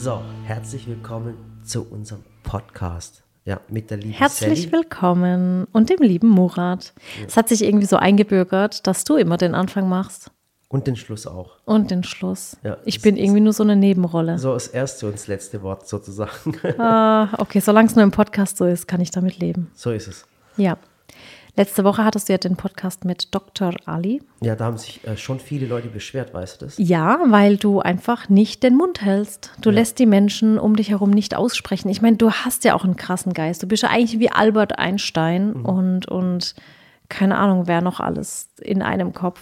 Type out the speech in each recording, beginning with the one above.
So, herzlich willkommen zu unserem Podcast. Ja, mit der lieben Herzlich Sally. willkommen und dem lieben Murat. Es hat sich irgendwie so eingebürgert, dass du immer den Anfang machst Und den Schluss auch. und den Schluss. Ja, ich bin irgendwie nur so eine Nebenrolle. So das erste und das letzte Wort sozusagen. Ah, okay, solange es nur im Podcast so ist, kann ich damit leben. so ist es. Ja. Letzte Woche hattest du ja den Podcast mit Dr. Ali. Ja, da haben sich äh, schon viele Leute beschwert, weißt du das? Ja, weil du einfach nicht den Mund hältst. Du lässt die Menschen um dich herum nicht aussprechen. Ich meine, du hast ja auch einen krassen Geist. Du bist ja eigentlich wie Albert Einstein und, und keine Ahnung, wer noch alles in einem Kopf.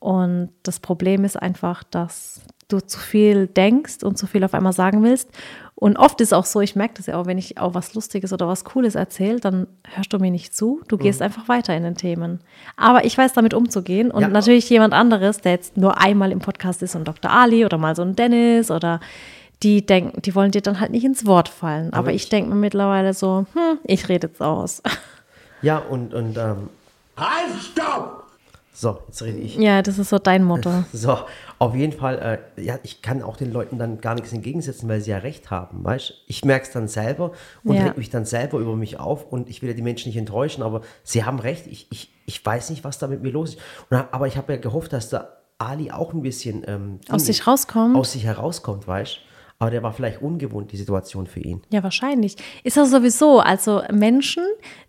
Und das Problem ist einfach, dass du zu viel denkst und zu viel auf einmal sagen willst. Und oft ist auch so, ich merke das ja auch, wenn ich auch was Lustiges oder was Cooles erzähle, dann hörst du mir nicht zu. Du gehst einfach weiter in den Themen. Aber ich weiß damit umzugehen. Und Ja. natürlich jemand anderes, der jetzt nur einmal im Podcast ist, so ein Dr. Ali oder mal so ein Dennis oder die denken, die wollen dir dann halt nicht ins Wort fallen. Aber, Aber ich, ich- denke mir mittlerweile so, hm, ich rede jetzt aus. Ja, und, und ähm, Halt, stopp! So, jetzt rede ich. ja, das ist so dein Motto. So, auf jeden Fall, äh, ja, ich kann auch den Leuten dann gar nichts entgegensetzen, weil sie ja recht haben, weißt Ich merke es dann selber und Ja. reg mich dann selber über mich auf und ich will ja die Menschen nicht enttäuschen, aber sie haben recht, ich, ich, ich weiß nicht, was da mit mir los ist. Und, aber ich habe ja gehofft, dass der Ali auch ein bisschen ähm, Aus sich rauskommt. Aus sich herauskommt, weißt Aber der war vielleicht ungewohnt, die Situation für ihn. Ja, wahrscheinlich. Ist das sowieso. Also Menschen,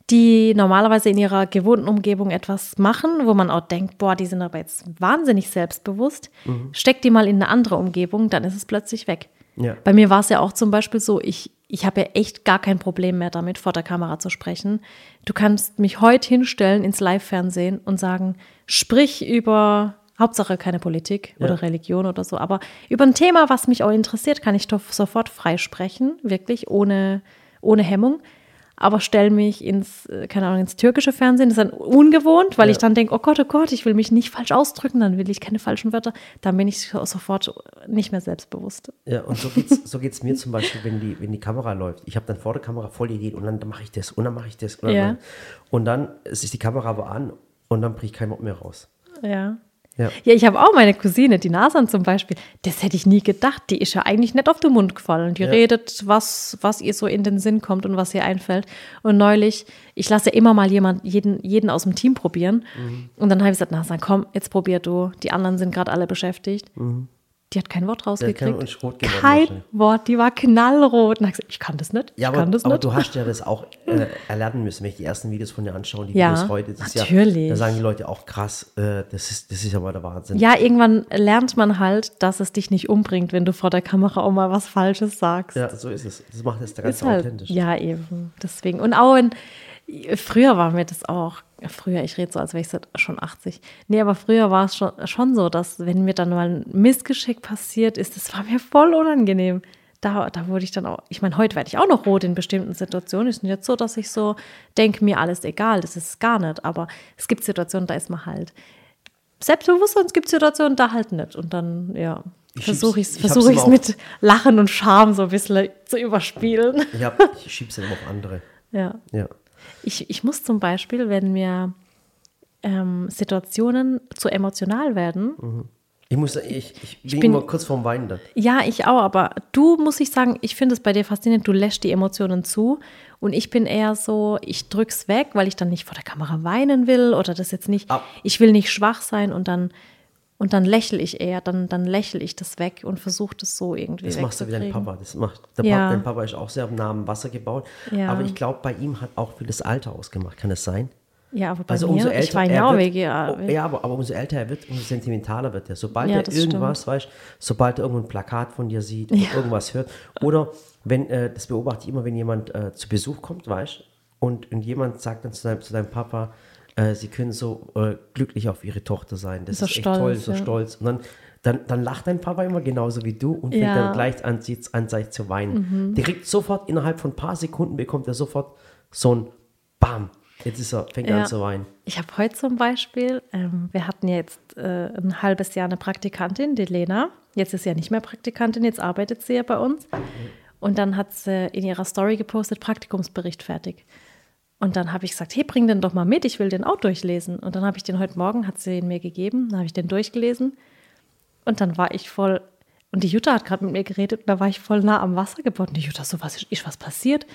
die normalerweise in ihrer gewohnten Umgebung etwas machen, wo man auch denkt, boah, die sind aber jetzt wahnsinnig selbstbewusst, steckt die mal in eine andere Umgebung, dann ist es plötzlich weg. Ja. Bei mir war es ja auch zum Beispiel so, ich, ich habe ja echt gar kein Problem mehr damit, vor der Kamera zu sprechen. Du kannst mich heute hinstellen ins Live-Fernsehen und sagen, sprich über, Hauptsache keine Politik Ja. oder Religion oder so, aber über ein Thema, was mich auch interessiert, kann ich doch sofort frei sprechen, wirklich, ohne, ohne Hemmung. Aber stell mich ins, äh, keine Ahnung, ins türkische Fernsehen, das ist dann ungewohnt, weil Ja. ich dann denke, oh Gott, oh Gott, ich will mich nicht falsch ausdrücken, dann will ich keine falschen Wörter, dann bin ich so- sofort nicht mehr selbstbewusst. Ja, und so geht's, so geht's mir zum Beispiel, wenn die, wenn die Kamera läuft. Ich habe dann vor der Kamera voll die Ideen und dann, dann mache ich das und dann mache ich das. Und dann, Ja. und dann ist die Kamera aber an und dann bricht kein Wort mehr raus. Ja. Ja. Ja, ich habe auch meine Cousine, die Nasan zum Beispiel. Das hätte ich nie gedacht. Die ist ja eigentlich nicht auf den Mund gefallen. Die Ja. redet, was, was ihr so in den Sinn kommt und was ihr einfällt. Und neulich, ich lasse ja immer mal jemand, jeden, jeden aus dem Team probieren. Mhm. Und dann habe ich gesagt, Nasan, komm, jetzt probier du. Die anderen sind gerade alle beschäftigt. Die hat kein Wort kein- rausgekriegt. kein wahrscheinlich. Wort, die war knallrot. Und ich gesagt, ich kann das nicht. Ja, aber, das aber nicht. du hast ja das auch äh, erlernen müssen, wenn ich die ersten Videos von dir anschaue, die Ja, Videos heute. Das Ist natürlich. ja, da sagen die Leute auch krass, äh, das, ist, das ist aber der Wahnsinn. Ja, irgendwann lernt man halt, dass es dich nicht umbringt, wenn du vor der Kamera auch mal was Falsches sagst. Ja, so ist es. Das macht es ganz Ist halt, authentisch. ja, eben. Deswegen. Und auch in, früher war mir das auch, früher, ich rede so, als wäre ich seit schon 80. Nee, aber früher war es schon, schon so, dass wenn mir dann mal ein Missgeschick passiert ist, das war mir voll unangenehm. Da, da wurde ich dann auch, ich meine, heute werde ich auch noch rot in bestimmten Situationen. Ist nicht jetzt so, dass ich so denke, mir alles egal, das ist es gar nicht. Aber es gibt Situationen, da ist man halt selbstbewusst und es gibt Situationen, da halt nicht. Und dann, ja, versuche ich es versuch ich's mit Lachen und Charme so ein bisschen zu überspielen. Ich, hab, ich schieb's dann immer auf andere. Ja. Ja. Ich, ich muss zum Beispiel, wenn mir ähm, Situationen zu emotional werden, Ich muss, ich, ich bin, bin- immer kurz vorm Weinen dann. ja, ich auch, aber du muss ich sagen, ich finde es bei dir faszinierend, du lässt die Emotionen zu und ich bin eher so, ich drück's weg, weil ich dann nicht vor der Kamera weinen will oder das jetzt nicht, Ah. ich will nicht schwach sein und dann und dann lächle ich eher, dann, dann lächle ich das weg und versuche das so irgendwie Das machst du wie dein. Papa. Das macht, der Ja. Papa, dein Papa ist auch sehr am Namen Wasser gebaut. Ja. Aber ich glaube, bei ihm hat auch viel das Alter ausgemacht. Kann das sein? Ja, aber bei Also mir, umso ich älter war er ja auch wird, Vegan. oh, ja, aber, aber umso älter er wird, umso sentimentaler wird er. Sobald Ja, er irgendwas, weißt, sobald er irgendwo ein Plakat von dir sieht oder irgendwas hört, oder wenn, äh, das beobachte ich immer, wenn jemand äh, zu Besuch kommt, weißt, und, und jemand sagt dann zu deinem, zu deinem Papa, äh, sie können so äh, glücklich auf ihre Tochter sein. Das So ist echt stolz, toll, so ja. stolz. Und dann, dann, dann lacht dein Papa immer genauso wie du und fängt Ja. Mhm. dann gleich an, sich- an sich zu weinen. Der kriegt sofort, innerhalb von ein paar Sekunden bekommt er sofort so ein Bam. Jetzt ist er, fängt er Ja. an zu weinen. Ich habe heute zum Beispiel, ähm, wir hatten jetzt äh, ein halbes Jahr eine Praktikantin, die Lena. Jetzt ist sie ja nicht mehr Praktikantin, jetzt arbeitet sie ja bei uns. Und dann hat sie in ihrer Story gepostet, Praktikumsbericht fertig. Und dann habe ich gesagt, hey, bring den doch mal mit, ich will den auch durchlesen. Und dann habe ich den heute Morgen, hat sie ihn mir gegeben, dann habe ich den durchgelesen. Und dann war ich voll, Und die Jutta hat gerade mit mir geredet und da war ich voll nah am Wasser gebaut. Und die Jutta so, was ist, ist was passiert?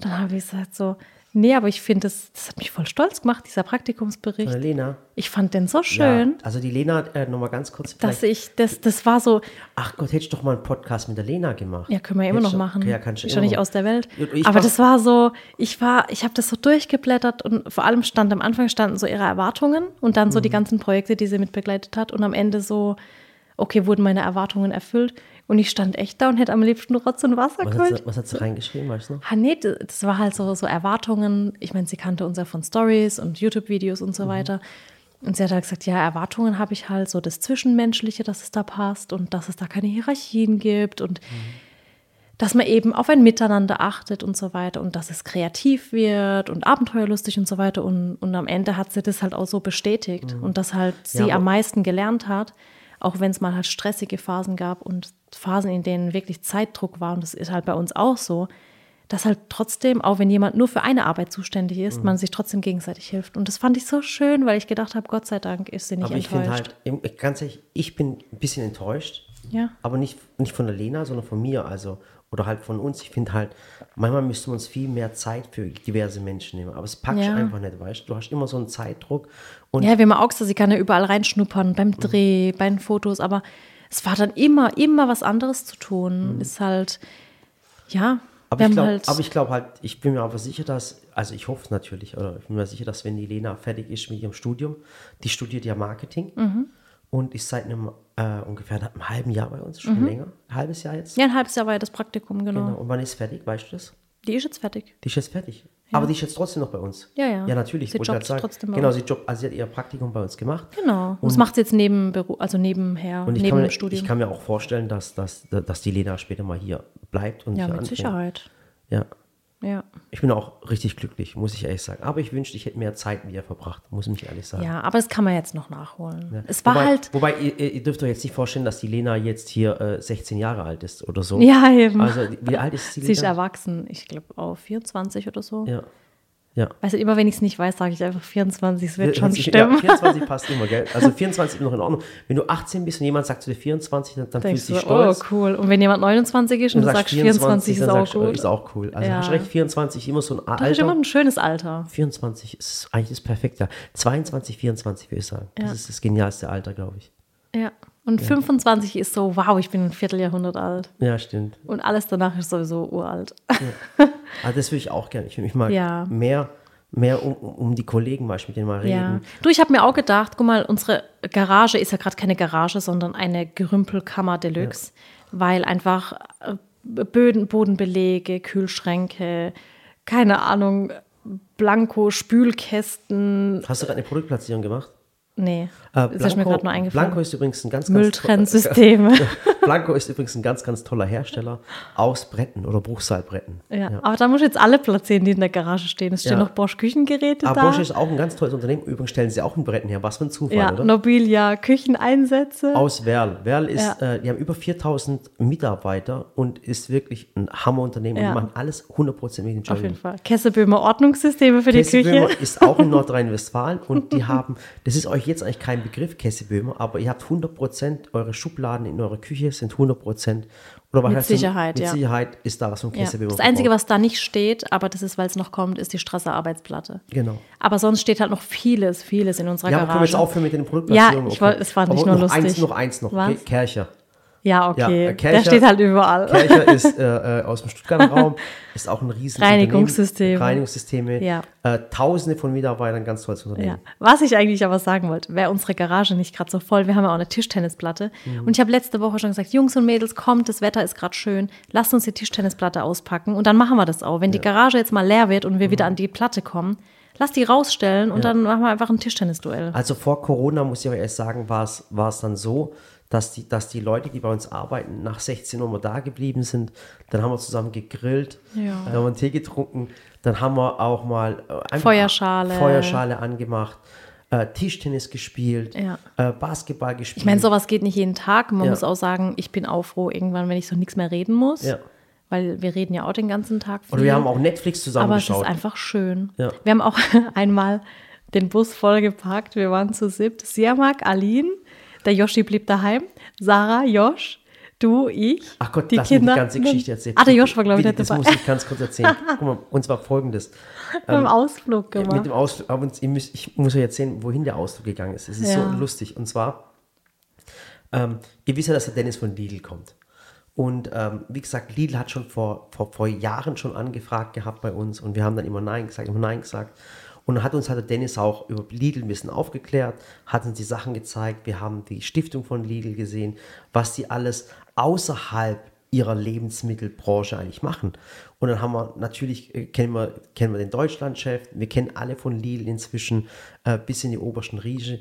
Dann habe ich gesagt so, nee, aber ich finde, das, das hat mich voll stolz gemacht, dieser Praktikumsbericht. Von der Lena. Ich fand den so schön, Ja, also die Lena, äh, nochmal ganz kurz. dass ich, das, das war so, Ach Gott, hätte ich doch mal einen Podcast mit der Lena gemacht. Ja, können wir ja immer Hättest noch machen. Ja, kannst du ja nicht aus der Welt. Ich Aber das war so, ich war, ich habe das so durchgeblättert und vor allem stand am Anfang standen so ihre Erwartungen und dann so Mhm. die ganzen Projekte, die sie mitbegleitet hat und am Ende so, okay, wurden meine Erwartungen erfüllt und ich stand echt da und hätte am liebsten Rotz und Wasser Was geholt. was hat sie reingeschrieben, weißt du noch? Ah, nee, das war halt so, so Erwartungen. Ich meine, sie kannte uns ja von Stories und YouTube-Videos und so Mhm. weiter. Und sie hat halt gesagt, ja, Erwartungen habe ich halt so das Zwischenmenschliche, dass es da passt und dass es da keine Hierarchien gibt und dass man eben auf ein Miteinander achtet und so weiter und dass es kreativ wird und abenteuerlustig und so weiter. Und, und am Ende hat sie das halt auch so bestätigt und dass halt sie aber- am meisten gelernt hat, auch wenn es mal halt stressige Phasen gab und Phasen, in denen wirklich Zeitdruck war. Und das ist halt bei uns auch so, dass halt trotzdem, auch wenn jemand nur für eine Arbeit zuständig ist, man sich trotzdem gegenseitig hilft. Und das fand ich so schön, weil ich gedacht habe, Gott sei Dank ist sie nicht Aber ich finde enttäuscht. halt, im- ganz ehrlich, ich bin ein bisschen enttäuscht. Ja. Aber nicht, nicht von der Lena, sondern von mir. Also, oder halt von uns. Ich finde halt, manchmal müssten wir uns viel mehr Zeit für diverse Menschen nehmen. Aber es packt Ja. einfach nicht, weißt du? Du hast immer so einen Zeitdruck. Und Ja, wir haben auch gesagt, sie kann ja überall reinschnuppern, beim Dreh, bei den Fotos, aber es war dann immer, immer was anderes zu tun. Ist halt, ja, Aber ich glaube halt, aber ich, glaub halt, ich bin mir aber sicher, dass, also ich hoffe es natürlich, oder ich bin mir sicher, dass wenn die Lena fertig ist mit ihrem Studium, die studiert ja Marketing Mhm. Und ist seit einem äh, ungefähr einem halben Jahr bei uns, schon länger, ein halbes Jahr jetzt. Mhm. ja, ein halbes Jahr war ja das Praktikum, genau. Genau. Und wann ist fertig, weißt du das? Die ist jetzt fertig. Die ist jetzt fertig. Aber die ist jetzt trotzdem noch bei uns. Ja, ja. Ja, natürlich. Sie jobbt grad trotzdem bei Genau, uns. sie jobbt, also sie hat ihr Praktikum bei uns gemacht. Genau. Und das Und- macht sie jetzt neben Beruf, also nebenher, Und ich neben kann, dem mir, Studium. ich kann mir auch vorstellen, dass, dass, dass die Lena später mal hier bleibt. Und ja, mit anfängt. Sicherheit. Ja. Ja. Ich bin auch richtig glücklich, muss ich ehrlich sagen. Aber ich wünschte, ich hätte mehr Zeit mit ihr verbracht, muss ich ehrlich sagen. Ja, aber das kann man jetzt noch nachholen. Es war wobei, halt, Wobei, ihr, ihr dürft euch jetzt nicht vorstellen, dass die Lena jetzt hier äh, 16 Jahre alt ist oder so. ja, eben. Also, wie alt ist die sie ist erwachsen, ich glaube auf 24 oder so. Ja. Ja. Weißt du, immer wenn ich es nicht weiß, sage ich einfach 24, es wird schon Ja, stimmen. 24 passt immer, gell? Also 24 ist noch in Ordnung. Wenn du 18 bist und jemand sagt zu dir 24, dann, dann Denkst fühlst du dich du, oh stolz. cool. Und wenn jemand 29 ist und du sagst 24, ist dann auch gut. Ist auch cool. Also Ja. hast recht, 24 immer so ein Das ist immer Alter. ein schönes Alter. 24 ist eigentlich das perfekte. 22, 24 würde ich sagen. Ja. Das ist das genialste Alter, glaube ich. Ja. Und 25 ist so, wow, ich bin ein Vierteljahrhundert alt. Ja, stimmt. Und alles danach ist sowieso uralt. Also das würde ich auch gerne. Ich würde mich mal Ja. mehr, mehr um, um die Kollegen mal mit denen mal Ja. reden. Du, ich habe mir auch gedacht, guck mal, unsere Garage ist ja gerade keine Garage, sondern eine Gerümpelkammer Deluxe, weil einfach äh, Böden, Bodenbelege, Kühlschränke, keine Ahnung, Blanko, Spülkästen. Hast du gerade eine Produktplatzierung gemacht? Nee, Äh, das ist mir gerade nur eingefallen. Blanco ist übrigens ein ganz, ganz Mülltrennsysteme. Blanco ist übrigens ein ganz, ganz toller Hersteller aus Bretten oder Bruchsaalbretten. Ja, aber da muss ich jetzt alle platzieren, die in der Garage stehen. Es stehen Ja. noch Bosch Küchengeräte Aber da. Bosch ist auch ein ganz tolles Unternehmen. Übrigens stellen sie auch ein Bretten her. Was für ein Zufall, ja, oder? Nobilia, Kücheneinsätze. Aus Werl. Werl ist, Ja. äh, die haben über 4000 Mitarbeiter und ist wirklich ein Hammerunternehmen. Ja. Die machen alles 100% mit den Auf jeden Fall. Kesseböhmer Ordnungssysteme für die Küche. ist auch in Nordrhein-Westfalen und die haben, das ist euch jetzt eigentlich kein Begriff, Kesseböhmer, aber ihr habt 100%, eure Schubladen in eurer Küche sind 100%. Oder was Mit heißt? Sicherheit, Mit ja. Sicherheit ist da was von Ja. Kesseböhmer. Das Einzige, was da nicht steht, aber das ist, weil es noch kommt, ist die Strasser Arbeitsplatte. Genau. Aber sonst steht halt noch vieles, vieles in unserer Ja, aber können wir Garage. jetzt aufhören mit den Produktplatzierungen? Ja, ich wollte- es war nicht Aber nur noch Eins, lustig. noch eins noch. Was? Kercher. Ja, okay. Ja, äh, Der Kercher- steht halt überall. Kercher ist äh, äh, aus dem Stuttgarter Raum, ist auch ein riesen Reinigungssysteme. Unternehmen. Reinigungssysteme. Ja. Äh, Tausende von Mitarbeitern, ganz tolles Ja. Unternehmen. Was ich eigentlich aber sagen wollte, wäre unsere Garage nicht gerade so voll. Wir haben ja auch eine Tischtennisplatte. Mhm. Und ich habe letzte Woche schon gesagt, Jungs und Mädels, kommt, das Wetter ist gerade schön. Lasst uns die Tischtennisplatte auspacken. Und dann machen wir das auch. Wenn die Garage jetzt mal leer wird und wir Mhm. wieder an die Platte kommen, lasst die rausstellen und dann machen wir einfach ein Tischtennisduell. Also vor Corona, muss ich aber erst sagen, war es dann so, dass die, dass die Leute, die bei uns arbeiten, nach 16 Uhr mal da geblieben sind. Dann haben wir zusammen gegrillt, Ja. dann haben wir einen Tee getrunken, dann haben wir auch mal äh, Feuerschale. Feuerschale angemacht, äh, Tischtennis gespielt, Ja. äh, Basketball gespielt. Ich meine, sowas geht nicht jeden Tag. Man Ja. muss auch sagen, ich bin auch froh irgendwann, wenn ich so nichts mehr reden muss. Ja. Weil wir reden ja auch den ganzen Tag viel. Oder wir haben auch Netflix zusammen Aber es ist geschaut. einfach schön. Ja. Wir haben auch einmal den Bus vollgeparkt. Wir waren zu siebt. Siamak, Aline, der Yoshi blieb daheim, Sarah, Josh, Du, ich, Ach Gott, die lass Kinder. die ganze Geschichte erzählen. Ah, der Joshua, glaube ich, Das dabei. muss ich ganz kurz erzählen. Guck mal, und zwar folgendes. beim Ausflug gemacht. Mit dem Ausflug, aber ihr müsst, ich muss euch erzählen, wohin der Ausflug gegangen ist. Es ist Ja. so lustig. Und zwar, ähm, ihr wisst ja, dass der Dennis von Lidl kommt. Und ähm, wie gesagt, Lidl hat schon vor, vor, vor Jahren schon angefragt gehabt bei uns und wir haben dann immer Nein gesagt, immer Nein gesagt. Und dann hat uns hat Dennis auch über Lidl ein bisschen aufgeklärt, hat uns die Sachen gezeigt. Wir haben die Stiftung von Lidl gesehen, was die alles außerhalb ihrer Lebensmittelbranche eigentlich machen. Und dann haben wir natürlich, äh, kennen wir, kennen wir den Deutschlandchef, wir kennen alle von Lidl inzwischen äh, bis in die obersten Riege.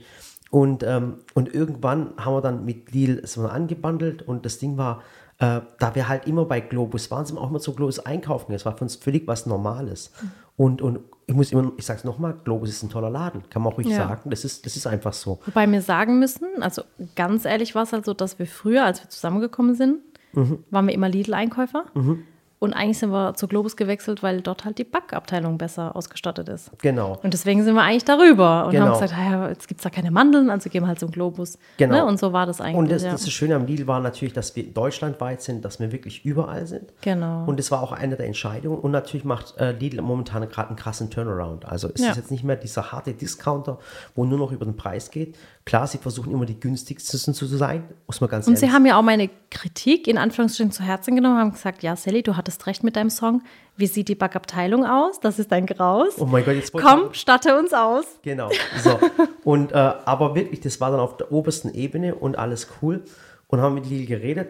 Und, ähm, und irgendwann haben wir dann mit Lidl so angebandelt und das Ding war, äh, da wir halt immer bei Globus waren, sind wir auch immer zu Globus einkaufen. Das war für uns völlig was Normales. Und, und ich muss immer, ich sage es nochmal, Globus ist ein toller Laden, kann man auch ruhig Ja. sagen. Das ist, das ist einfach so. Wobei wir sagen müssen, also ganz ehrlich war es halt so, dass wir früher, als wir zusammengekommen sind, Mhm. waren wir immer Lidl-Einkäufer. Und eigentlich sind wir zu Globus gewechselt, weil dort halt die Backabteilung besser ausgestattet ist. Genau. Und deswegen sind wir eigentlich darüber und Genau. haben gesagt, ah ja, jetzt gibt es da keine Mandeln, also gehen wir halt zum Globus. Genau. Ne? Und so war das eigentlich. Und das, ja. das Schöne am Lidl war natürlich, dass wir deutschlandweit sind, dass wir wirklich überall sind. Genau. Und das war auch eine der Entscheidungen. Und natürlich macht äh, Lidl momentan gerade einen krassen Turnaround. Also es Ja. ist jetzt nicht mehr dieser harte Discounter, wo nur noch über den Preis geht. Klar, sie versuchen immer die günstigsten zu sein, muss man ganz Und sie haben ja auch meine Kritik in Anführungsstrichen zu Herzen genommen, haben gesagt, ja, Sally, du hattest recht mit deinem Song. Wie sieht die Backabteilung aus? Das ist ein Graus. Oh mein Gott, jetzt Komm, statte uns aus. Genau. So. Und, äh, aber wirklich, das war dann auf der obersten Ebene und alles cool. Und haben mit Lil geredet.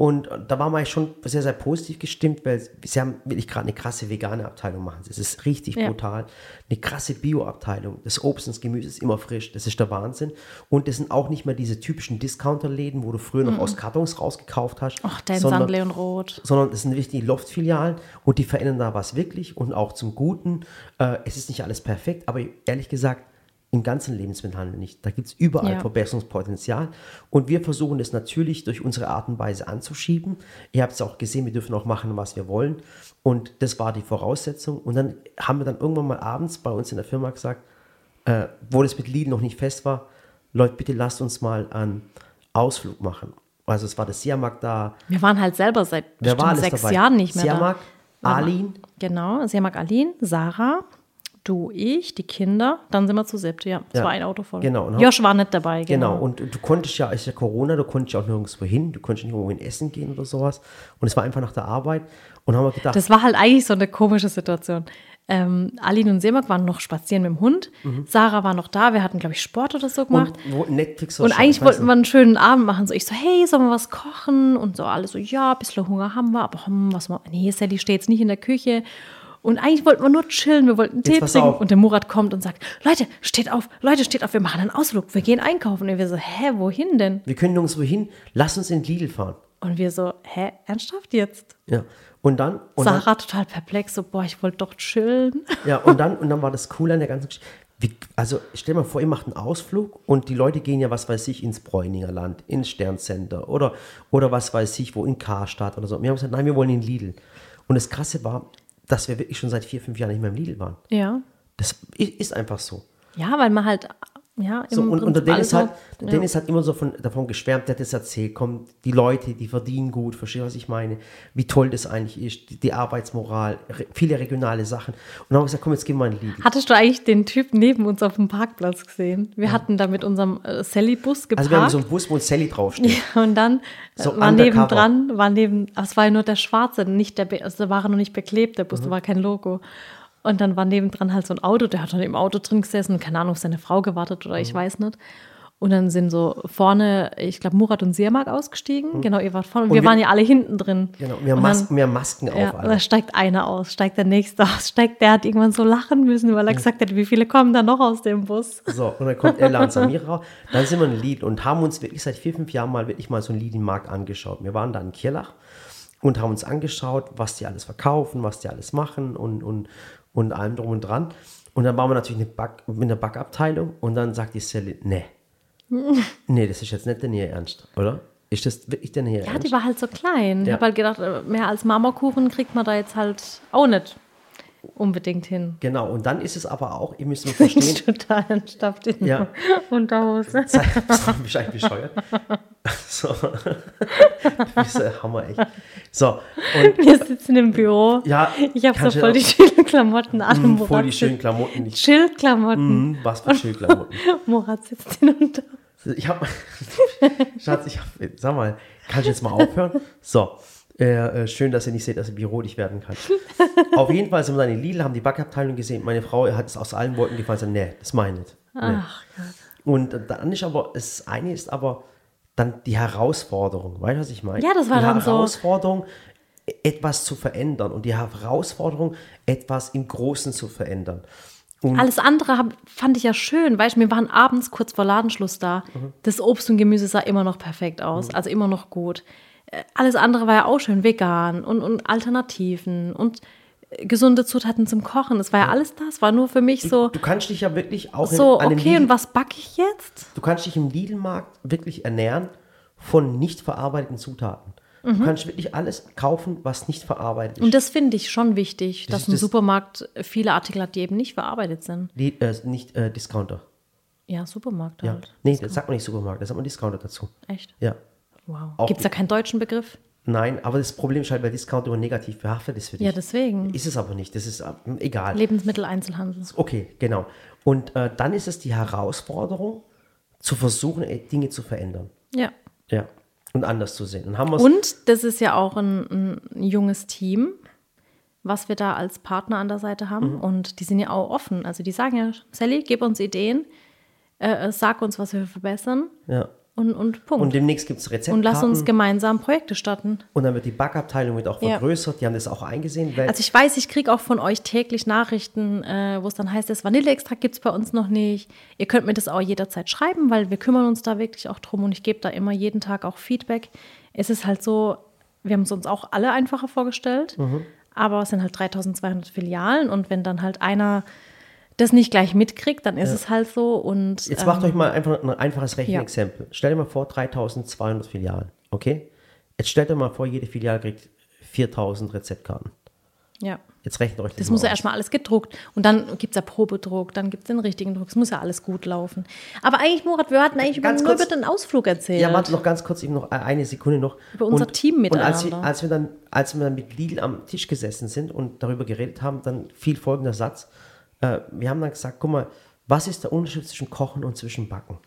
Und da waren wir eigentlich schon sehr, sehr positiv gestimmt, weil sie haben wirklich gerade eine krasse vegane Abteilung machen. Es ist richtig Ja. brutal. Eine krasse Bio-Abteilung. Das Obst und das Gemüse ist immer frisch. Das ist der Wahnsinn. Und das sind auch nicht mehr diese typischen Discounter-Läden, wo du früher noch aus Kartons rausgekauft hast. Ach, dein sondern- Sand, Leon Roth. sondern es sind wirklich die Loft-Filialen und die verändern da was wirklich und auch zum Guten. Äh, es ist nicht alles perfekt, aber ehrlich gesagt, im ganzen Lebensmittelhandel nicht. Da gibt es überall Ja. Verbesserungspotenzial und wir versuchen das natürlich durch unsere Art und Weise anzuschieben. Ihr habt es auch gesehen, wir dürfen auch machen, was wir wollen und das war die Voraussetzung. Und dann haben wir dann irgendwann mal abends bei uns in der Firma gesagt, äh, wo das mit Lidl noch nicht fest war, Leute, bitte lasst uns mal einen Ausflug machen. Also es war das Siamak da, Wir waren halt selber seit sechs dabei? Jahren nicht mehr Siamak, da. Alin, Genau, Siamak Alin, Sarah, du, ich, die Kinder, dann sind wir zu siebt, ja. Es Ja, war ein Auto voll. genau. Und Josh war nicht dabei, Genau, genau. und du konntest ja, ist ja Corona, du konntest ja auch nirgendwo hin, du konntest nicht irgendwo hin essen gehen oder sowas. Und es war einfach nach der Arbeit. Und haben wir gedacht, Das war halt eigentlich so eine komische Situation. Ähm, Alin und Semak waren noch spazieren mit dem Hund. Sarah war noch da. Wir hatten, glaube ich, Sport oder so gemacht. Mhm. und Netflix Und eigentlich wollten wir einen schönen Abend machen. So, ich so, hey, sollen wir was kochen? Und so alle so, ja, ein bisschen Hunger haben wir, aber hm, was mal, nee, Sally steht jetzt nicht in der Küche. Und eigentlich wollten wir nur chillen, wir wollten Tee trinken. Und der Murat kommt und sagt, Leute, steht auf, Leute, steht auf, wir machen einen Ausflug, wir gehen einkaufen. Und wir so, hä, wohin denn? Wir können nirgendwo hin, lass uns in Lidl fahren. Und wir so, hä, ernsthaft jetzt? Ja. Und dann, und dann, Sarah total perplex, so, boah, ich wollte doch chillen. ja, und dann, und dann war das cool an der ganzen Geschichte. Wie, also stell dir mal vor, ihr macht einen Ausflug und die Leute gehen ja, was weiß ich, ins Bräuninger Land, ins Sterncenter oder, oder was weiß ich, wo in Karstadt oder so. Wir haben gesagt, nein, wir wollen in Lidl. Und das Krasse war, dass wir wirklich schon seit vier, fünf Jahren nicht mehr im Lidl waren. Ja. Das ist einfach so. Ja, weil man halt, ja, So, und, und der Dennis, alles hat, der ja. Dennis hat immer so von, davon geschwärmt, der hat das erzählt, komm, die Leute, die verdienen gut, verstehst du, was ich meine? Wie toll das eigentlich ist, die, die Arbeitsmoral, re, viele regionale Sachen. Und dann haben wir gesagt, komm, jetzt gehen wir in Lidl. Hattest du eigentlich den Typ neben uns auf dem Parkplatz gesehen? Wir hatten da mit unserem äh, Sally-Bus geparkt. Also wir haben so einen Bus, wo ein Sally draufsteht. und dann äh, So war undercover. nebendran, war neben, es war ja nur der schwarze, nicht der, also war noch nicht beklebt, der Mhm. Bus, da war kein Logo. Und dann war nebendran halt so ein Auto, der hat dann im Auto drin gesessen, keine Ahnung, auf seine Frau gewartet oder Mhm. ich weiß nicht. Und dann sind so vorne, ich glaube, Murat und Siermark ausgestiegen. Genau, ihr wart vorne. Und wir, Mhm. wir- waren ja alle hinten drin. Genau, wir haben, Masken, wir haben Masken auf. Ja, und alle. da steigt einer aus, steigt der nächste aus, steigt, der hat irgendwann so lachen müssen, weil er gesagt hat, wie viele kommen da noch aus dem Bus? So, und dann kommt Ella und Samira raus. Dann sind wir in Lidl und haben uns wirklich seit vier, fünf Jahren mal wirklich mal so einen Lidl-Markt angeschaut. Wir waren da in Kirlach und haben uns angeschaut, was die alles verkaufen, was die alles machen und, und, und allem drum und dran. Und dann waren wir natürlich eine Back, in der Backabteilung und dann sagt die Sally, nee, nee, das ist jetzt nicht denn ihr Ernst, oder? Ist das wirklich denn ihr Ja, Ernst? die war halt so klein. Ich Ja. habe halt gedacht, mehr als Marmorkuchen kriegt man da jetzt halt auch nicht. Unbedingt hin. Genau, und dann ist es aber auch, ihr müsst verstehen, Total entstappt in Ja. Unterhose. Bist du bescheuert? So. Diese Hammer, echt. So, und Wir sitzen im Büro. ja, Ich habe so voll die schönen Klamotten an. Mm, Murat voll die schönen Klamotten. Ich, Chillklamotten. mm, was für Schildklamotten. Murat sitzt in Unterhose. Ich hab, Schatz, ich hab, sag mal, kann ich jetzt mal aufhören? So, äh, äh, schön, dass ihr nicht seht, dass ihr Büro nicht werden kann. Auf jeden Fall sind wir dann in Lidl, haben die Backabteilung gesehen. Meine Frau hat es aus allen Wolken gefallen, sagt, nee, das meine ich nicht. Nee. Ach Gott. Und dann ist aber, das eine ist aber dann die Herausforderung. Weißt du, was ich meine? Ja, das war die dann so- Herausforderung, etwas zu verändern und die Herausforderung, etwas im Großen zu verändern. Alles andere hab, fand ich ja schön, weißt du, wir waren abends kurz vor Ladenschluss da. Mhm. Das Obst und Gemüse sah immer noch perfekt aus, also immer noch gut. Alles andere war ja auch schön, vegan und, und Alternativen und äh, gesunde Zutaten zum Kochen. Es war ja alles das, war nur für mich so, Du kannst dich ja wirklich auch so, in okay, Lidl, und was backe ich jetzt? du kannst dich im Lidl-Markt wirklich ernähren von nicht verarbeiteten Zutaten. Du kannst wirklich alles kaufen, was nicht verarbeitet ist. Mhm. Und das finde ich schon wichtig, Das dass ein das- Supermarkt viele Artikel hat, die eben nicht verarbeitet sind. Die, äh, nicht äh, Discounter. Ja, Supermarkt Ja. halt. Nee, das sagt man nicht Supermarkt, das sagt man Discounter dazu. Echt? Ja. Wow. Gibt es da keinen deutschen Begriff? Nein, aber das Problem ist halt, weil Discounter immer negativ behaftet ist für dich. Ja, deswegen. Ist es aber nicht. Das ist äh, egal. Lebensmitteleinzelhandel. Okay, genau. Und äh, dann ist es die Herausforderung, zu versuchen, äh, Dinge zu verändern. Ja. Ja. Und anders zu sehen. Und haben Und das ist ja auch ein, ein junges Team, was wir da als Partner an der Seite haben. Mhm. Und die sind ja auch offen. Also die sagen ja, Sally, gib uns Ideen, äh, äh, sag uns, was wir verbessern ja. Und, und Punkt. Und Und, demnächst gibt es Rezeptkarten. lass uns gemeinsam Projekte starten. und dann wird die Backabteilung wird auch Ja. vergrößert. Die haben das auch eingesehen. Also ich weiß, ich kriege auch von euch täglich Nachrichten, äh, wo es dann heißt, das Vanilleextrakt gibt es bei uns noch nicht. Ihr könnt mir das auch jederzeit schreiben, weil wir kümmern uns da wirklich auch drum und ich gebe da immer jeden Tag auch Feedback. Es ist halt so, wir haben es uns auch alle einfacher vorgestellt, Mhm. aber es sind halt 3200 Filialen und wenn dann halt einer das nicht gleich mitkriegt, dann ist es halt so und Jetzt ähm, macht euch mal einfach ein einfaches Rechenexempel. Stell dir mal vor, 3200 Filialen. Okay? Jetzt stellt euch mal vor, jede Filiale kriegt 4000 Rezeptkarten. ja. Jetzt rechnet euch das, Das muss ja aus. erstmal alles gedruckt. Und dann gibt es ja Probedruck, dann gibt es den richtigen Druck. Es muss ja alles gut laufen. Aber eigentlich, Murat, wir hatten eigentlich Ganz nur kurz. über den Ausflug erzählt. Ja, warte noch ganz kurz, eben noch eine Sekunde noch. Über unser Team Und als wir, miteinander. als, wir dann, als wir dann mit Lidl am Tisch gesessen sind und darüber geredet haben, dann fiel folgender Satz. Äh, wir haben dann gesagt, guck mal, was ist der Unterschied zwischen Kochen und zwischen Backen?